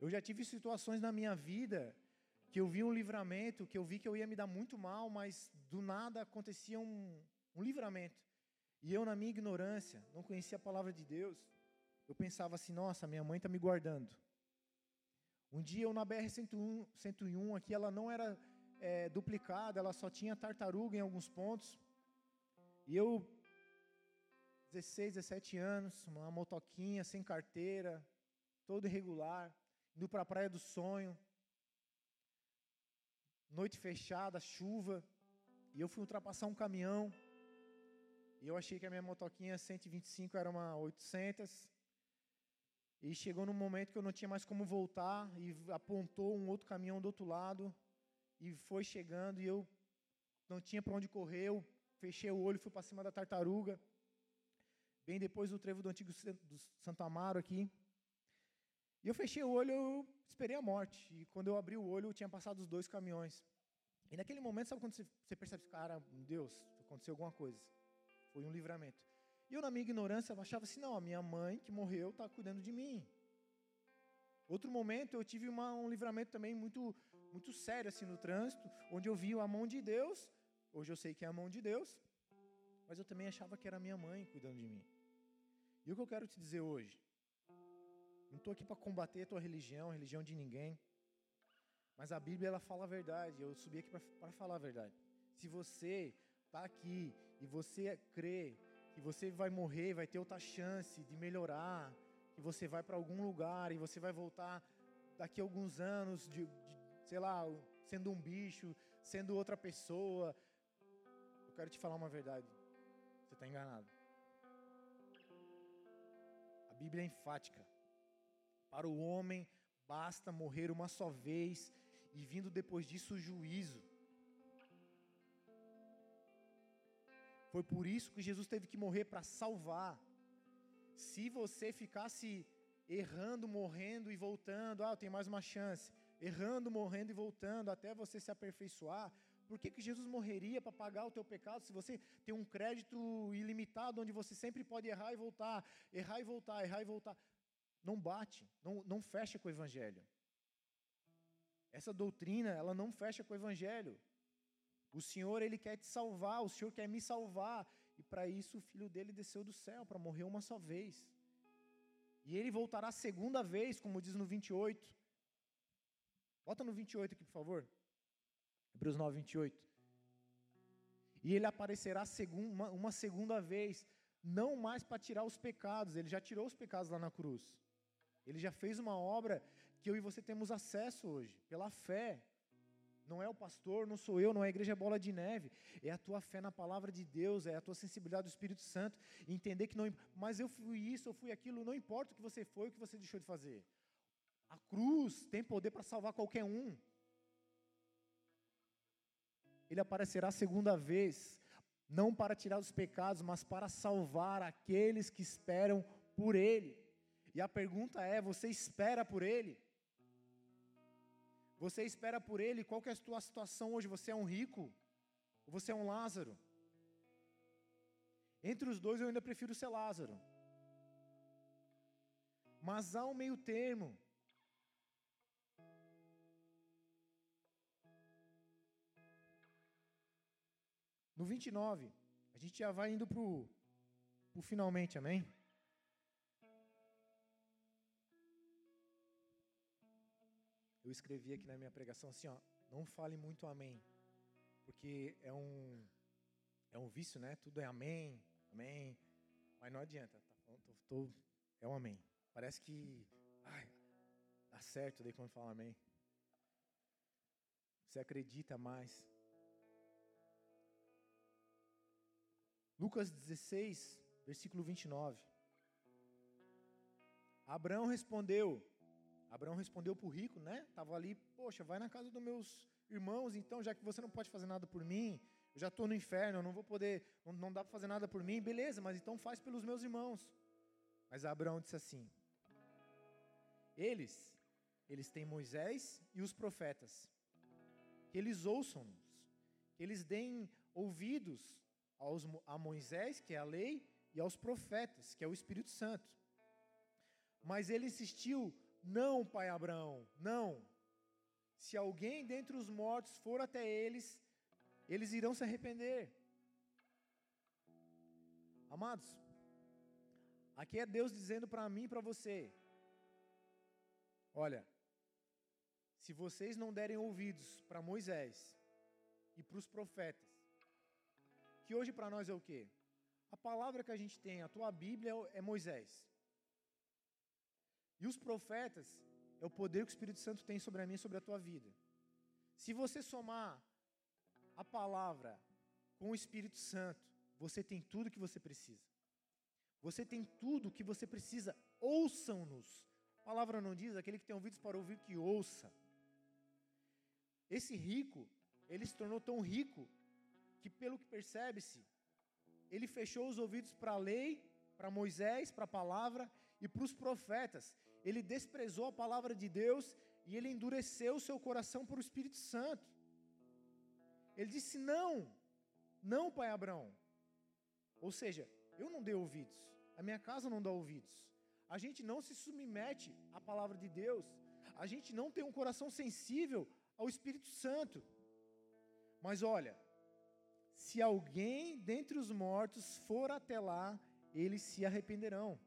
Eu já tive situações na minha vida que eu vi um livramento, que eu vi que eu ia me dar muito mal, mas do nada acontecia um, um livramento. E eu, na minha ignorância, não conhecia a palavra de Deus, eu pensava assim: nossa, minha mãe está me guardando. Um dia eu na BR-101, 101, aqui ela não era é, duplicada, ela só tinha tartaruga em alguns pontos. E eu, 16, 17 anos, uma motoquinha, sem carteira, todo irregular, indo para a Praia do Sonho, noite fechada, chuva, e eu fui ultrapassar um caminhão, e eu achei que a minha motoquinha 125 era uma 800, e chegou num momento que eu não tinha mais como voltar, e apontou um outro caminhão do outro lado, e foi chegando, e eu não tinha para onde correr, eu fechei o olho, fui para cima da tartaruga, bem depois do trevo do antigo do Santo Amaro aqui. E eu fechei o olho, eu esperei a morte. E quando eu abri o olho, tinha passado os dois caminhões. E naquele momento, sabe quando você percebe, cara, Deus, aconteceu alguma coisa. Foi um livramento. E eu, na minha ignorância, achava assim, não, a minha mãe que morreu está cuidando de mim. Outro momento, eu tive uma, um livramento também muito, muito sério assim no trânsito, onde eu vi a mão de Deus Hoje eu sei que é a mão de Deus, mas eu também achava que era minha mãe cuidando de mim. E o que eu quero te dizer hoje? Não estou aqui para combater a tua religião, a religião de ninguém. Mas a Bíblia ela fala a verdade. Eu subi aqui para falar a verdade. Se você está aqui e você crê que você vai morrer, vai ter outra chance de melhorar, que você vai para algum lugar e você vai voltar daqui a alguns anos, de, de, sei lá, sendo um bicho, sendo outra pessoa, quero te falar uma verdade. Você está enganado. A Bíblia é enfática. Para o homem basta morrer uma só vez e vindo depois disso o juízo. Foi por isso que Jesus teve que morrer para salvar. Se você ficasse errando, morrendo e voltando, ah, eu tenho mais uma chance, errando, morrendo e voltando até você se aperfeiçoar, por que, que Jesus morreria para pagar o teu pecado se você tem um crédito ilimitado onde você sempre pode errar e voltar, errar e voltar, errar e voltar? Não bate, não, não fecha com o Evangelho. Essa doutrina, ela não fecha com o Evangelho. O Senhor, Ele quer te salvar, o Senhor quer me salvar. E para isso o Filho dele desceu do céu, para morrer uma só vez. E Ele voltará segunda vez, como diz no 28. Bota no 28 aqui, por favor. Hebreus 9, 28. E ele aparecerá uma, uma segunda vez, não mais para tirar os pecados, ele já tirou os pecados lá na cruz. Ele já fez uma obra que eu e você temos acesso hoje, pela fé. Não é o pastor, não sou eu, não é a igreja bola de neve. É a tua fé na palavra de Deus, é a tua sensibilidade do Espírito Santo. Entender que não. Mas eu fui isso, eu fui aquilo, não importa o que você foi, o que você deixou de fazer. A cruz tem poder para salvar qualquer um. ele aparecerá segunda vez, não para tirar os pecados, mas para salvar aqueles que esperam por ele. E a pergunta é: você espera por ele? Você espera por ele? Qual é a sua situação hoje? Você é um rico? Ou você é um Lázaro? Entre os dois eu ainda prefiro ser Lázaro. Mas há um meio termo. No 29, a gente já vai indo para o finalmente, amém? Eu escrevi aqui na minha pregação assim, ó, não fale muito amém, porque é um é um vício, né? Tudo é amém, amém, mas não adianta, tá? Tô, tô, é um amém. Parece que ai, dá certo daí quando fala amém. Você acredita mais. Lucas 16, versículo 29. Abraão respondeu, Abraão respondeu para o rico, né? Estava ali, poxa, vai na casa dos meus irmãos, então, já que você não pode fazer nada por mim, eu já estou no inferno, eu não vou poder, não, não dá para fazer nada por mim, beleza, mas então faz pelos meus irmãos. Mas Abraão disse assim: Eles, eles têm Moisés e os profetas, que eles ouçam-nos, que eles deem ouvidos aos, a Moisés, que é a lei, e aos profetas, que é o Espírito Santo. Mas ele insistiu: Não, pai Abraão, não. Se alguém dentre os mortos for até eles, eles irão se arrepender. Amados, aqui é Deus dizendo para mim e para você: Olha, se vocês não derem ouvidos para Moisés e para os profetas, que hoje para nós é o quê? A palavra que a gente tem, a tua Bíblia é Moisés. E os profetas é o poder que o Espírito Santo tem sobre a mim e sobre a tua vida. Se você somar a palavra com o Espírito Santo, você tem tudo que você precisa. Você tem tudo que você precisa. Ouçam-nos. A palavra não diz aquele que tem ouvidos para ouvir que ouça. Esse rico, ele se tornou tão rico que, pelo que percebe-se, ele fechou os ouvidos para a lei, para Moisés, para a palavra e para os profetas. Ele desprezou a palavra de Deus e ele endureceu o seu coração para o Espírito Santo. Ele disse: Não, não, pai Abraão. Ou seja, eu não dei ouvidos, a minha casa não dá ouvidos. A gente não se submete à palavra de Deus, a gente não tem um coração sensível ao Espírito Santo. Mas olha, se alguém dentre os mortos for até lá, eles se arrependerão.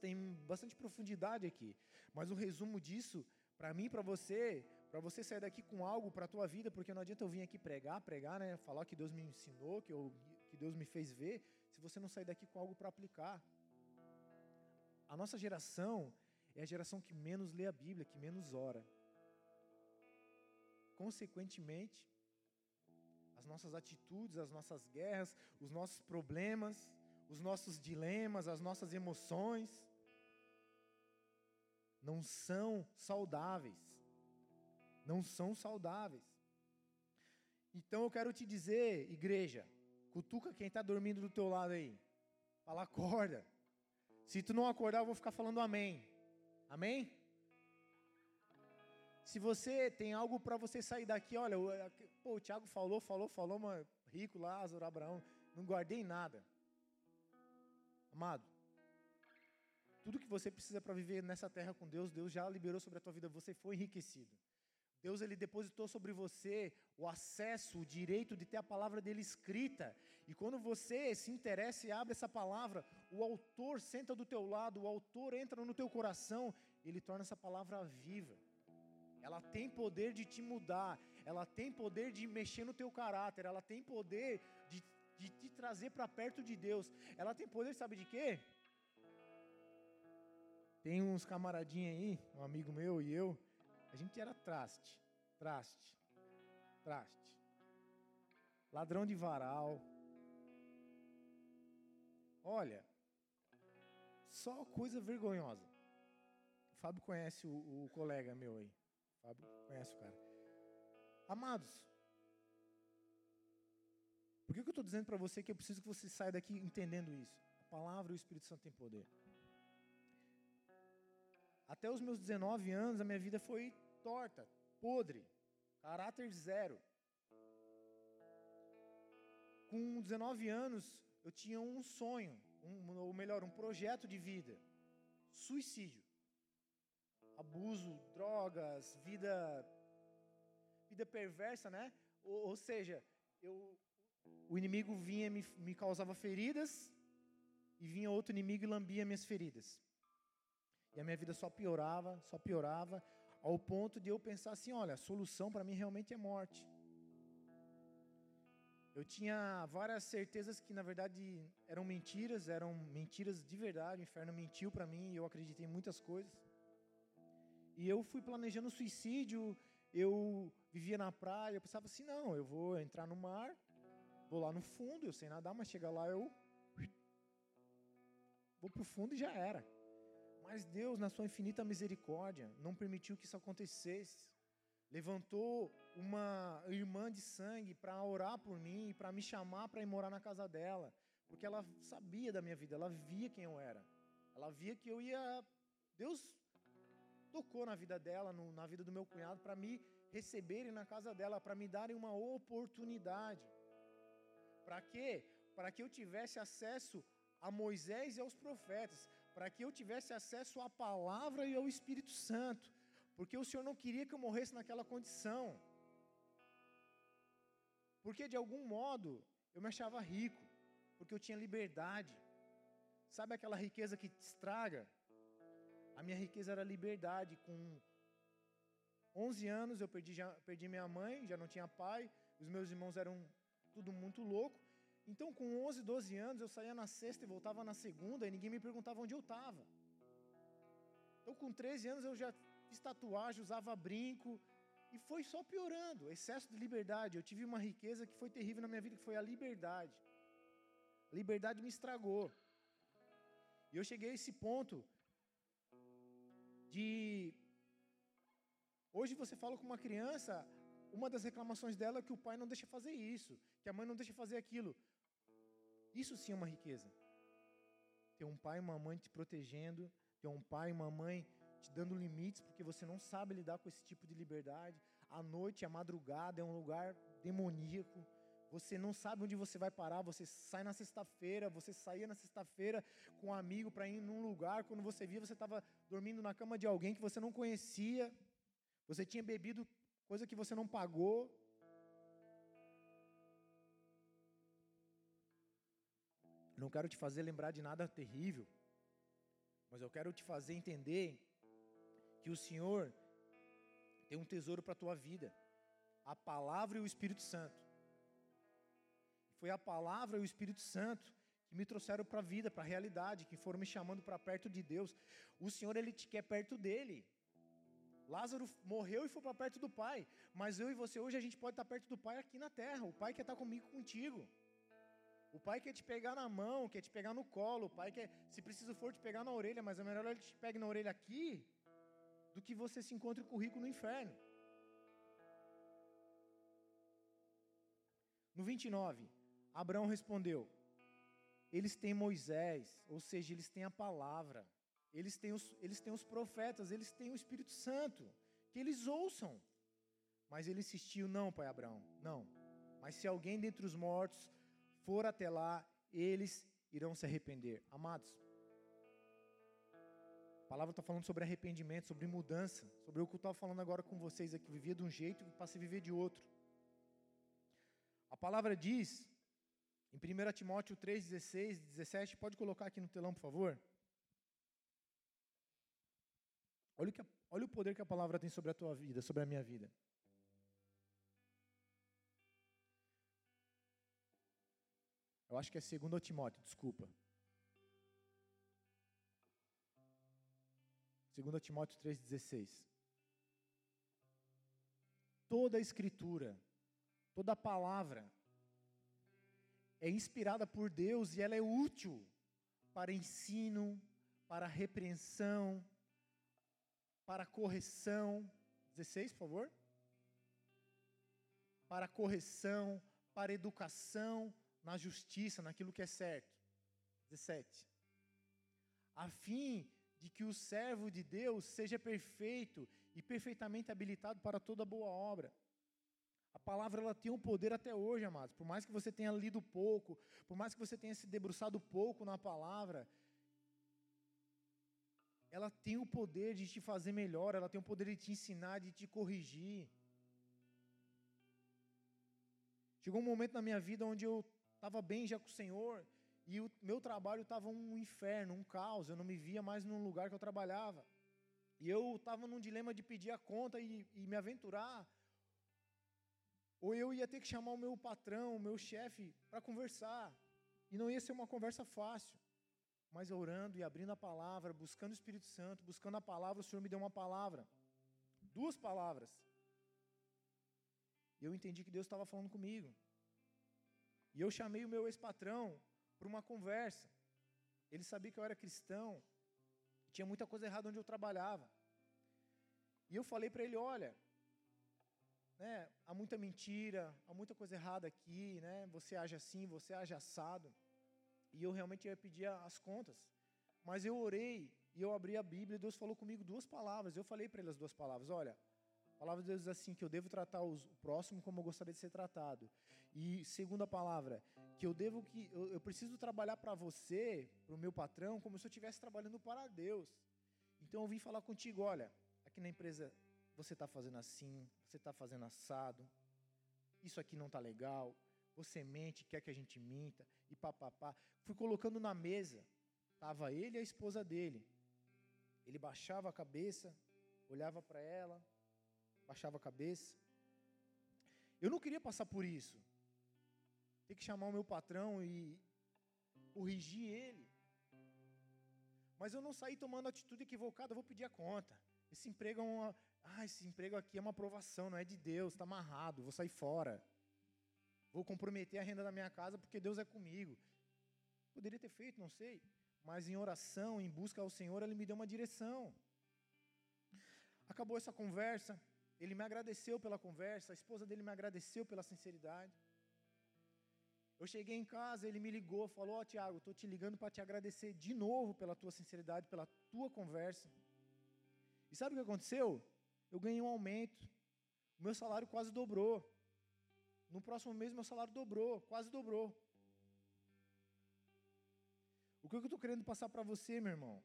Tem bastante profundidade aqui, mas o resumo disso, para mim, para você, para você sair daqui com algo para a tua vida, porque não adianta eu vir aqui pregar, pregar, né, falar que Deus me ensinou, que, eu, que Deus me fez ver, se você não sair daqui com algo para aplicar. A nossa geração é a geração que menos lê a Bíblia, que menos ora consequentemente, as nossas atitudes, as nossas guerras, os nossos problemas, os nossos dilemas, as nossas emoções, não são saudáveis. Não são saudáveis. Então eu quero te dizer, igreja, cutuca quem está dormindo do teu lado aí. Fala, acorda. Se tu não acordar, eu vou ficar falando amém. Amém? Se você tem algo para você sair daqui, olha, pô, o Tiago falou, falou, falou, mano, rico, Lázaro, Abraão, não guardei nada. Amado, tudo que você precisa para viver nessa terra com Deus, Deus já liberou sobre a tua vida, você foi enriquecido. Deus ele depositou sobre você o acesso, o direito de ter a palavra dele escrita. E quando você se interessa e abre essa palavra, o autor senta do teu lado, o autor entra no teu coração, ele torna essa palavra viva ela tem poder de te mudar, ela tem poder de mexer no teu caráter, ela tem poder de, de te trazer para perto de Deus. Ela tem poder, sabe de quê? Tem uns camaradinhos aí, um amigo meu e eu, a gente era traste, traste, traste. Ladrão de varal. Olha, só coisa vergonhosa. O Fábio conhece o, o colega meu aí. Fábio conhece o cara. Amados, por que, que eu estou dizendo para você que eu preciso que você saia daqui entendendo isso? A palavra e o Espírito Santo têm poder. Até os meus 19 anos, a minha vida foi torta, podre, caráter zero. Com 19 anos, eu tinha um sonho, um, ou melhor, um projeto de vida: suicídio. Abuso, drogas, vida vida perversa, né? Ou, ou seja, eu, o inimigo vinha me, me causava feridas e vinha outro inimigo e lambia minhas feridas. E a minha vida só piorava, só piorava, ao ponto de eu pensar assim: olha, a solução para mim realmente é morte. Eu tinha várias certezas que na verdade eram mentiras, eram mentiras de verdade. O inferno mentiu para mim e eu acreditei em muitas coisas. E eu fui planejando suicídio, eu vivia na praia, eu pensava assim: não, eu vou entrar no mar, vou lá no fundo, eu sei nadar, mas chegar lá eu vou pro fundo e já era. Mas Deus, na sua infinita misericórdia, não permitiu que isso acontecesse. Levantou uma irmã de sangue para orar por mim e para me chamar para ir morar na casa dela, porque ela sabia da minha vida, ela via quem eu era. Ela via que eu ia. Deus tocou na vida dela, no, na vida do meu cunhado, para me receberem na casa dela, para me darem uma oportunidade. Para quê? Para que eu tivesse acesso a Moisés e aos profetas, para que eu tivesse acesso à palavra e ao Espírito Santo, porque o Senhor não queria que eu morresse naquela condição. Porque de algum modo eu me achava rico, porque eu tinha liberdade. Sabe aquela riqueza que te estraga? A minha riqueza era liberdade. Com 11 anos eu perdi, já, perdi minha mãe, já não tinha pai, os meus irmãos eram tudo muito louco. Então, com 11, 12 anos, eu saía na sexta e voltava na segunda e ninguém me perguntava onde eu estava. Então, com 13 anos, eu já fiz tatuagem, usava brinco e foi só piorando. Excesso de liberdade. Eu tive uma riqueza que foi terrível na minha vida, que foi a liberdade. A liberdade me estragou. E eu cheguei a esse ponto de. Hoje você fala com uma criança, uma das reclamações dela é que o pai não deixa fazer isso, que a mãe não deixa fazer aquilo. Isso sim é uma riqueza. Ter um pai e uma mãe te protegendo, ter um pai e uma mãe te dando limites, porque você não sabe lidar com esse tipo de liberdade. A noite, a madrugada é um lugar demoníaco. Você não sabe onde você vai parar. Você sai na sexta-feira, você saía na sexta-feira com um amigo para ir num lugar. Quando você via, você estava dormindo na cama de alguém que você não conhecia. Você tinha bebido coisa que você não pagou. Não quero te fazer lembrar de nada terrível, mas eu quero te fazer entender que o Senhor tem um tesouro para a tua vida, a palavra e o Espírito Santo. Foi a palavra e o Espírito Santo que me trouxeram para a vida, para a realidade, que foram me chamando para perto de Deus. O Senhor ele te quer perto dele. Lázaro morreu e foi para perto do Pai, mas eu e você hoje a gente pode estar perto do Pai aqui na terra. O Pai quer estar comigo, contigo. O pai quer te pegar na mão, quer te pegar no colo. O pai quer, se preciso for, te pegar na orelha, mas é melhor ele te pegue na orelha aqui do que você se encontre com o rico no inferno. No 29, Abraão respondeu: Eles têm Moisés, ou seja, eles têm a palavra, eles têm os, eles têm os profetas, eles têm o Espírito Santo, que eles ouçam. Mas ele insistiu: Não, pai Abraão, não. Mas se alguém dentre os mortos for até lá, eles irão se arrepender. Amados, a palavra está falando sobre arrependimento, sobre mudança, sobre o que eu estava falando agora com vocês aqui, vivia de um jeito e passei a viver de outro. A palavra diz, em 1 Timóteo 3, 16 e 17, pode colocar aqui no telão, por favor? Olha o, que olha o poder que a palavra tem sobre a tua vida, sobre a minha vida. Eu acho que é 2 Timóteo, desculpa. 2 Timóteo 3,16. Toda a escritura, toda a palavra é inspirada por Deus e ela é útil para ensino, para repreensão, para correção. 16, por favor. para correção, para educação, na justiça, naquilo que é certo. 17. A fim de que o servo de Deus seja perfeito e perfeitamente habilitado para toda boa obra. A palavra ela tem um poder até hoje, amados. Por mais que você tenha lido pouco, por mais que você tenha se debruçado pouco na palavra, ela tem o poder de te fazer melhor, ela tem o poder de te ensinar, de te corrigir. Chegou um momento na minha vida onde eu estava bem já com o Senhor e o meu trabalho estava um inferno, um caos. Eu não me via mais num lugar que eu trabalhava. E eu estava num dilema de pedir a conta e, e me aventurar. Ou eu ia ter que chamar o meu patrão, o meu chefe, para conversar. E não ia ser uma conversa fácil. Mas orando e abrindo a palavra, buscando o Espírito Santo, buscando a palavra, o Senhor me deu uma palavra. Duas palavras. E eu entendi que Deus estava falando comigo. E eu chamei o meu ex-patrão para uma conversa. Ele sabia que eu era cristão, tinha muita coisa errada onde eu trabalhava. E eu falei para ele: olha, né, há muita mentira, há muita coisa errada aqui, né, você age assim, você age assado. E eu realmente ia pedir as contas. Mas eu orei e eu abri a Bíblia e Deus falou comigo duas palavras. Eu falei para ele as duas palavras: olha, a palavra de Deus diz assim: que eu devo tratar o próximo como eu gostaria de ser tratado. E segunda palavra, que eu devo que eu, eu preciso trabalhar para você, para o meu patrão, como se eu estivesse trabalhando para Deus. Então eu vim falar contigo: olha, aqui na empresa você está fazendo assim, você está fazendo assado, isso aqui não está legal, você mente, quer que a gente minta, e papapá. Fui colocando na mesa, estava ele e a esposa dele. Ele baixava a cabeça, olhava para ela, baixava a cabeça. Eu não queria passar por isso. Ter que chamar o meu patrão e corrigir ele. Mas eu não saí tomando atitude equivocada, vou pedir a conta. Esse emprego é uma. Ah, esse emprego aqui é uma aprovação, não é de Deus, está amarrado, vou sair fora. Vou comprometer a renda da minha casa porque Deus é comigo. Poderia ter feito, não sei. Mas em oração, em busca ao Senhor, Ele me deu uma direção. Acabou essa conversa. Ele me agradeceu pela conversa, a esposa dele me agradeceu pela sinceridade. Eu cheguei em casa, ele me ligou, falou: Ó, oh, Tiago, estou te ligando para te agradecer de novo pela tua sinceridade, pela tua conversa. E sabe o que aconteceu? Eu ganhei um aumento, o meu salário quase dobrou. No próximo mês, meu salário dobrou, quase dobrou. O que eu estou querendo passar para você, meu irmão?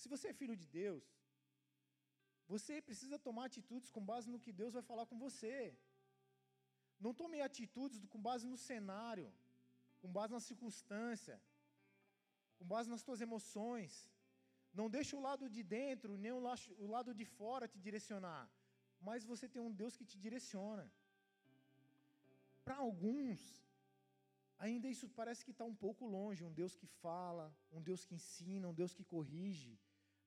Se você é filho de Deus, você precisa tomar atitudes com base no que Deus vai falar com você. Não tome atitudes com base no cenário, com base na circunstância, com base nas suas emoções. Não deixe o lado de dentro, nem o lado de fora te direcionar. Mas você tem um Deus que te direciona. Para alguns, ainda isso parece que está um pouco longe. Um Deus que fala, um Deus que ensina, um Deus que corrige.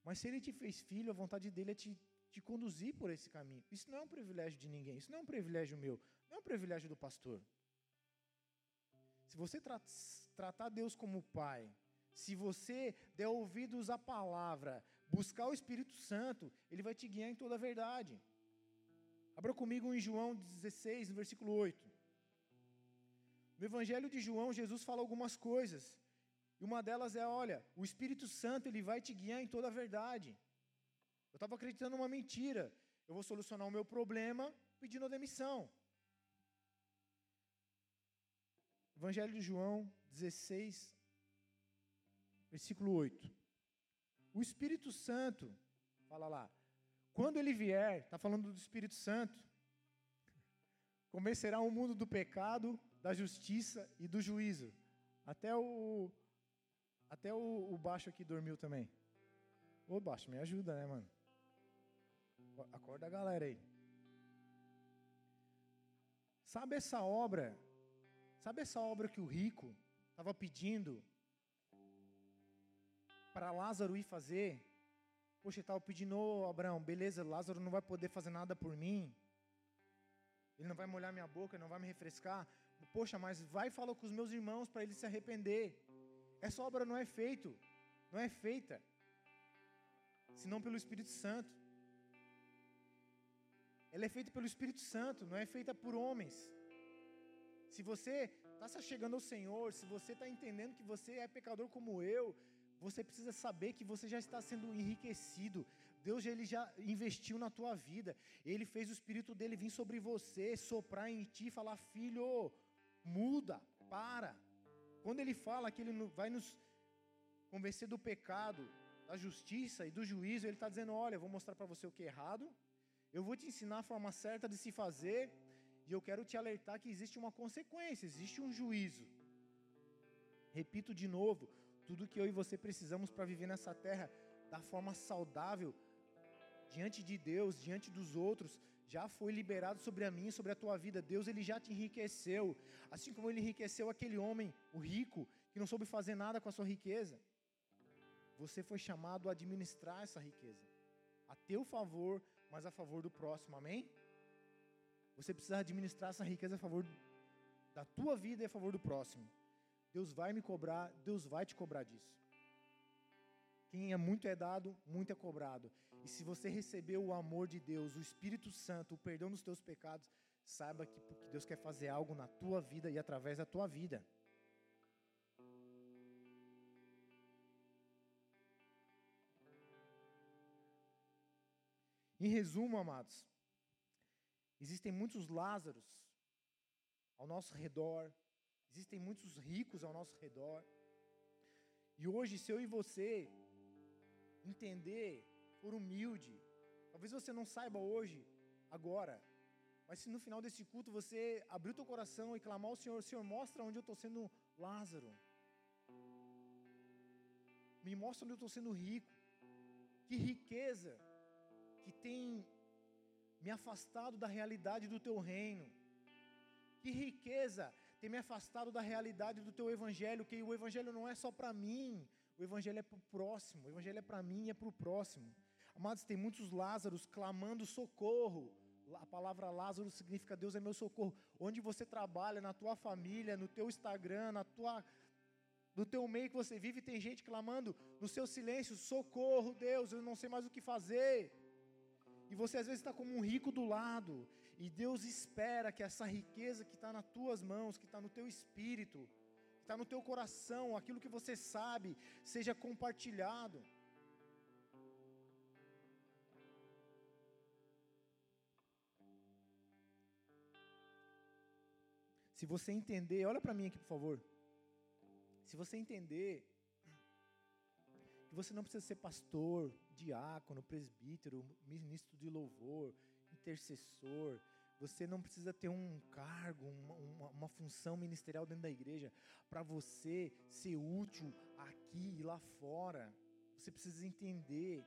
Mas se ele te fez filho, a vontade dele é te, te conduzir por esse caminho. Isso não é um privilégio de ninguém, isso não é um privilégio meu, não é um privilégio do pastor. Se você tra tratar Deus como Pai, se você der ouvidos à palavra, buscar o Espírito Santo, ele vai te guiar em toda a verdade. Abra comigo em João 16, no versículo 8. No Evangelho de João, Jesus fala algumas coisas. E uma delas é, olha, o Espírito Santo ele vai te guiar em toda a verdade. Eu estava acreditando numa mentira. Eu vou solucionar o meu problema pedindo a demissão. Evangelho de João 16, versículo 8. O Espírito Santo, fala lá, quando ele vier, está falando do Espírito Santo, convencerá o mundo do pecado, da justiça e do juízo. Até o até o, o baixo aqui dormiu também. Ô baixo, me ajuda, né, mano? Acorda a galera aí. Sabe essa obra? Sabe essa obra que o rico estava pedindo para Lázaro ir fazer? Poxa, estava pedindo, ô Abraão, beleza, Lázaro não vai poder fazer nada por mim. Ele não vai molhar minha boca, não vai me refrescar. Poxa, mas vai e com os meus irmãos para eles se arrepender. Essa obra não é feita, não é feita, senão pelo Espírito Santo. ela é feita pelo Espírito Santo, não é feita por homens. Se você está se chegando ao Senhor, se você está entendendo que você é pecador como eu, você precisa saber que você já está sendo enriquecido. Deus ele já investiu na tua vida. Ele fez o Espírito dele vir sobre você, soprar em ti, falar: filho, muda, para. Quando ele fala que ele vai nos convencer do pecado, da justiça e do juízo, ele está dizendo: olha, eu vou mostrar para você o que é errado, eu vou te ensinar a forma certa de se fazer, e eu quero te alertar que existe uma consequência, existe um juízo. Repito de novo, tudo que eu e você precisamos para viver nessa terra da forma saudável, diante de Deus, diante dos outros, já foi liberado sobre a mim, sobre a tua vida. Deus ele já te enriqueceu, assim como ele enriqueceu aquele homem, o rico, que não soube fazer nada com a sua riqueza. Você foi chamado a administrar essa riqueza, a teu favor, mas a favor do próximo. Amém? Você precisa administrar essa riqueza a favor da tua vida e a favor do próximo. Deus vai me cobrar, Deus vai te cobrar disso. Muito é dado, muito é cobrado. E se você recebeu o amor de Deus, o Espírito Santo, o perdão dos teus pecados, saiba que porque Deus quer fazer algo na tua vida e através da tua vida. Em resumo, amados, existem muitos Lázaros ao nosso redor, existem muitos ricos ao nosso redor. E hoje, se eu e você entender, for humilde. Talvez você não saiba hoje, agora, mas se no final desse culto você abrir o teu coração e clamar ao Senhor, Senhor, mostra onde eu estou sendo Lázaro. Me mostra onde eu estou sendo rico. Que riqueza que tem me afastado da realidade do teu reino. Que riqueza tem me afastado da realidade do teu evangelho, que o evangelho não é só para mim, o Evangelho é para o próximo, o Evangelho é para mim e é para o próximo. Amados, tem muitos Lázaros clamando socorro. A palavra Lázaro significa Deus é meu socorro. Onde você trabalha, na tua família, no teu Instagram, na tua, no teu meio que você vive, tem gente clamando no seu silêncio: socorro, Deus, eu não sei mais o que fazer. E você às vezes está como um rico do lado. E Deus espera que essa riqueza que está nas tuas mãos, que está no teu espírito, está no teu coração, aquilo que você sabe, seja compartilhado. Se você entender, olha para mim aqui, por favor. Se você entender que você não precisa ser pastor, diácono, presbítero, ministro de louvor, intercessor, você não precisa ter um cargo, uma, uma, uma função ministerial dentro da igreja para você ser útil aqui e lá fora. Você precisa entender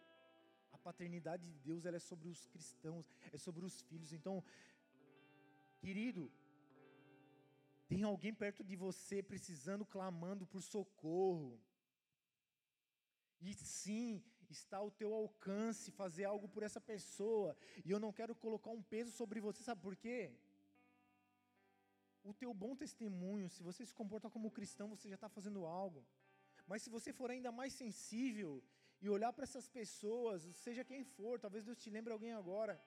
a paternidade de Deus ela é sobre os cristãos, é sobre os filhos. Então, querido, tem alguém perto de você precisando, clamando por socorro. E sim, está ao teu alcance fazer algo por essa pessoa. E eu não quero colocar um peso sobre você, sabe por quê? O teu bom testemunho, se você se comportar como cristão, você já está fazendo algo. Mas se você for ainda mais sensível e olhar para essas pessoas, seja quem for, talvez Deus te lembre alguém agora,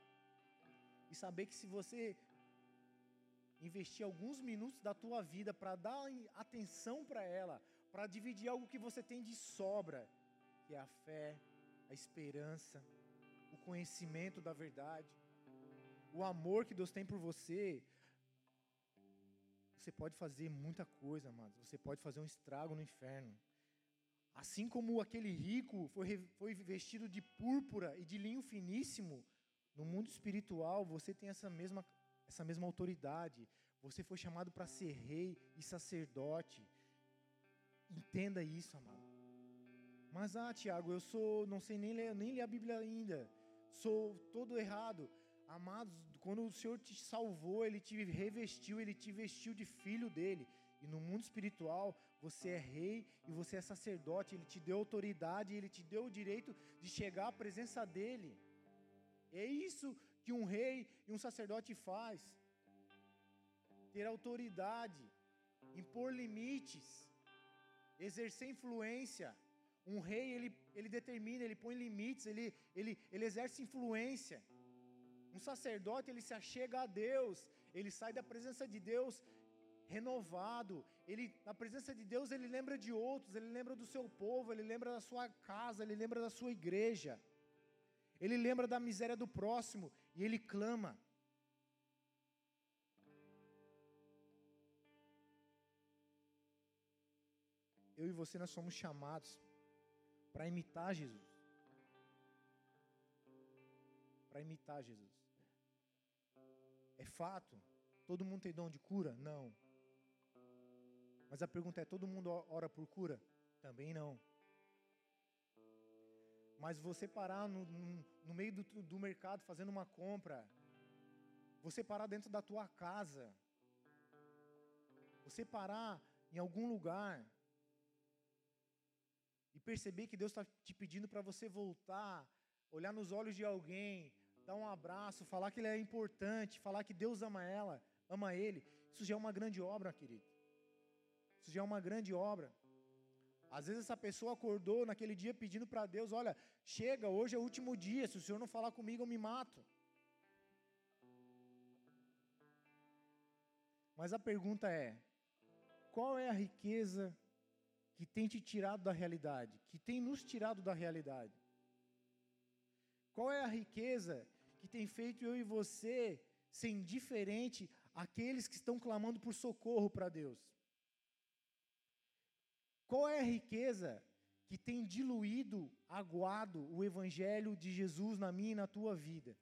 e saber que se você investir alguns minutos da tua vida para dar atenção para ela, para dividir algo que você tem de sobra, que é a fé, a esperança, o conhecimento da verdade, o amor que Deus tem por você, você pode fazer muita coisa, amados. Você pode fazer um estrago no inferno. Assim como aquele rico foi, foi vestido de púrpura e de linho finíssimo, no mundo espiritual você tem essa mesma, essa mesma autoridade. Você foi chamado para ser rei e sacerdote. Entenda isso, amado. Mas, ah, Tiago, eu sou, não sei nem ler, nem ler a Bíblia ainda. Sou todo errado. Amados, quando o Senhor te salvou, Ele te revestiu, Ele te vestiu de filho dele. E no mundo espiritual, você é rei e você é sacerdote. Ele te deu autoridade, Ele te deu o direito de chegar à presença dEle. É isso que um rei e um sacerdote faz. Ter autoridade, impor limites, exercer influência, um rei, ele, ele determina, ele põe limites, ele, ele, ele exerce influência. Um sacerdote, ele se achega a Deus, ele sai da presença de Deus renovado. Ele na presença de Deus, ele lembra de outros, ele lembra do seu povo, ele lembra da sua casa, ele lembra da sua igreja. Ele lembra da miséria do próximo e ele clama. Eu e você nós somos chamados para imitar Jesus. Para imitar Jesus. É fato. Todo mundo tem dom de cura? Não. Mas a pergunta é: todo mundo ora por cura? Também não. Mas você parar no, no, meio do, do mercado fazendo uma compra, você parar dentro da tua casa, você parar em algum lugar e perceber que Deus está te pedindo para você voltar, olhar nos olhos de alguém, dar um abraço, falar que ele é importante, falar que Deus ama ela, ama ele, isso já é uma grande obra, querido. Isso já é uma grande obra. Às vezes essa pessoa acordou naquele dia pedindo para Deus: Olha, chega, hoje é o último dia, se o Senhor não falar comigo, eu me mato. Mas a pergunta é: qual é a riqueza que tem te tirado da realidade, que tem nos tirado da realidade? Qual é a riqueza que tem feito eu e você ser indiferente àqueles que estão clamando por socorro para Deus? Qual é a riqueza que tem diluído, aguado o evangelho de Jesus na minha e na tua vida?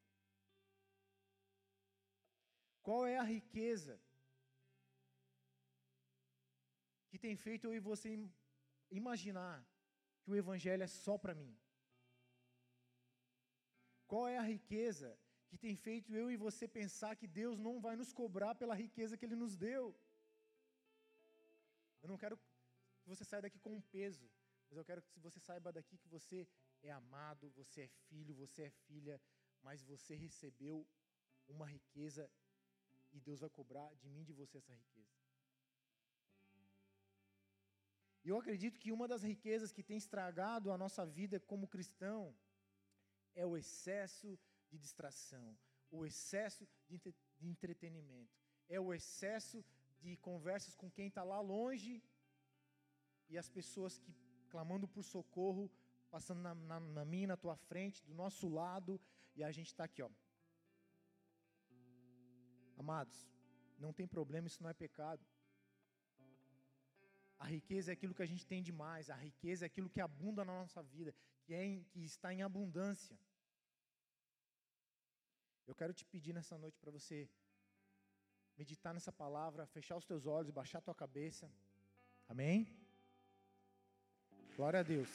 Qual é a riqueza que tem feito eu e você imaginar que o evangelho é só para mim? Qual é a riqueza que tem feito eu e você pensar que Deus não vai nos cobrar pela riqueza que Ele nos deu? Eu não quero que você saia daqui com um peso, mas eu quero que você saiba daqui que você é amado, você é filho, você é filha, mas você recebeu uma riqueza e Deus vai cobrar de mim e de você essa riqueza. E eu acredito que uma das riquezas que tem estragado a nossa vida como cristão é o excesso de distração, o excesso de, de entretenimento, é o excesso de conversas com quem está lá longe e as pessoas que clamando por socorro, passando na, na, na minha, na tua frente, do nosso lado, e a gente está aqui, ó. Amados, não tem problema, isso não é pecado. A riqueza é aquilo que a gente tem demais, a riqueza é aquilo que abunda na nossa vida, que, é em, que está em abundância. Eu quero te pedir nessa noite para você meditar nessa palavra, fechar os teus olhos, baixar a tua cabeça. Amém? Glória a Deus.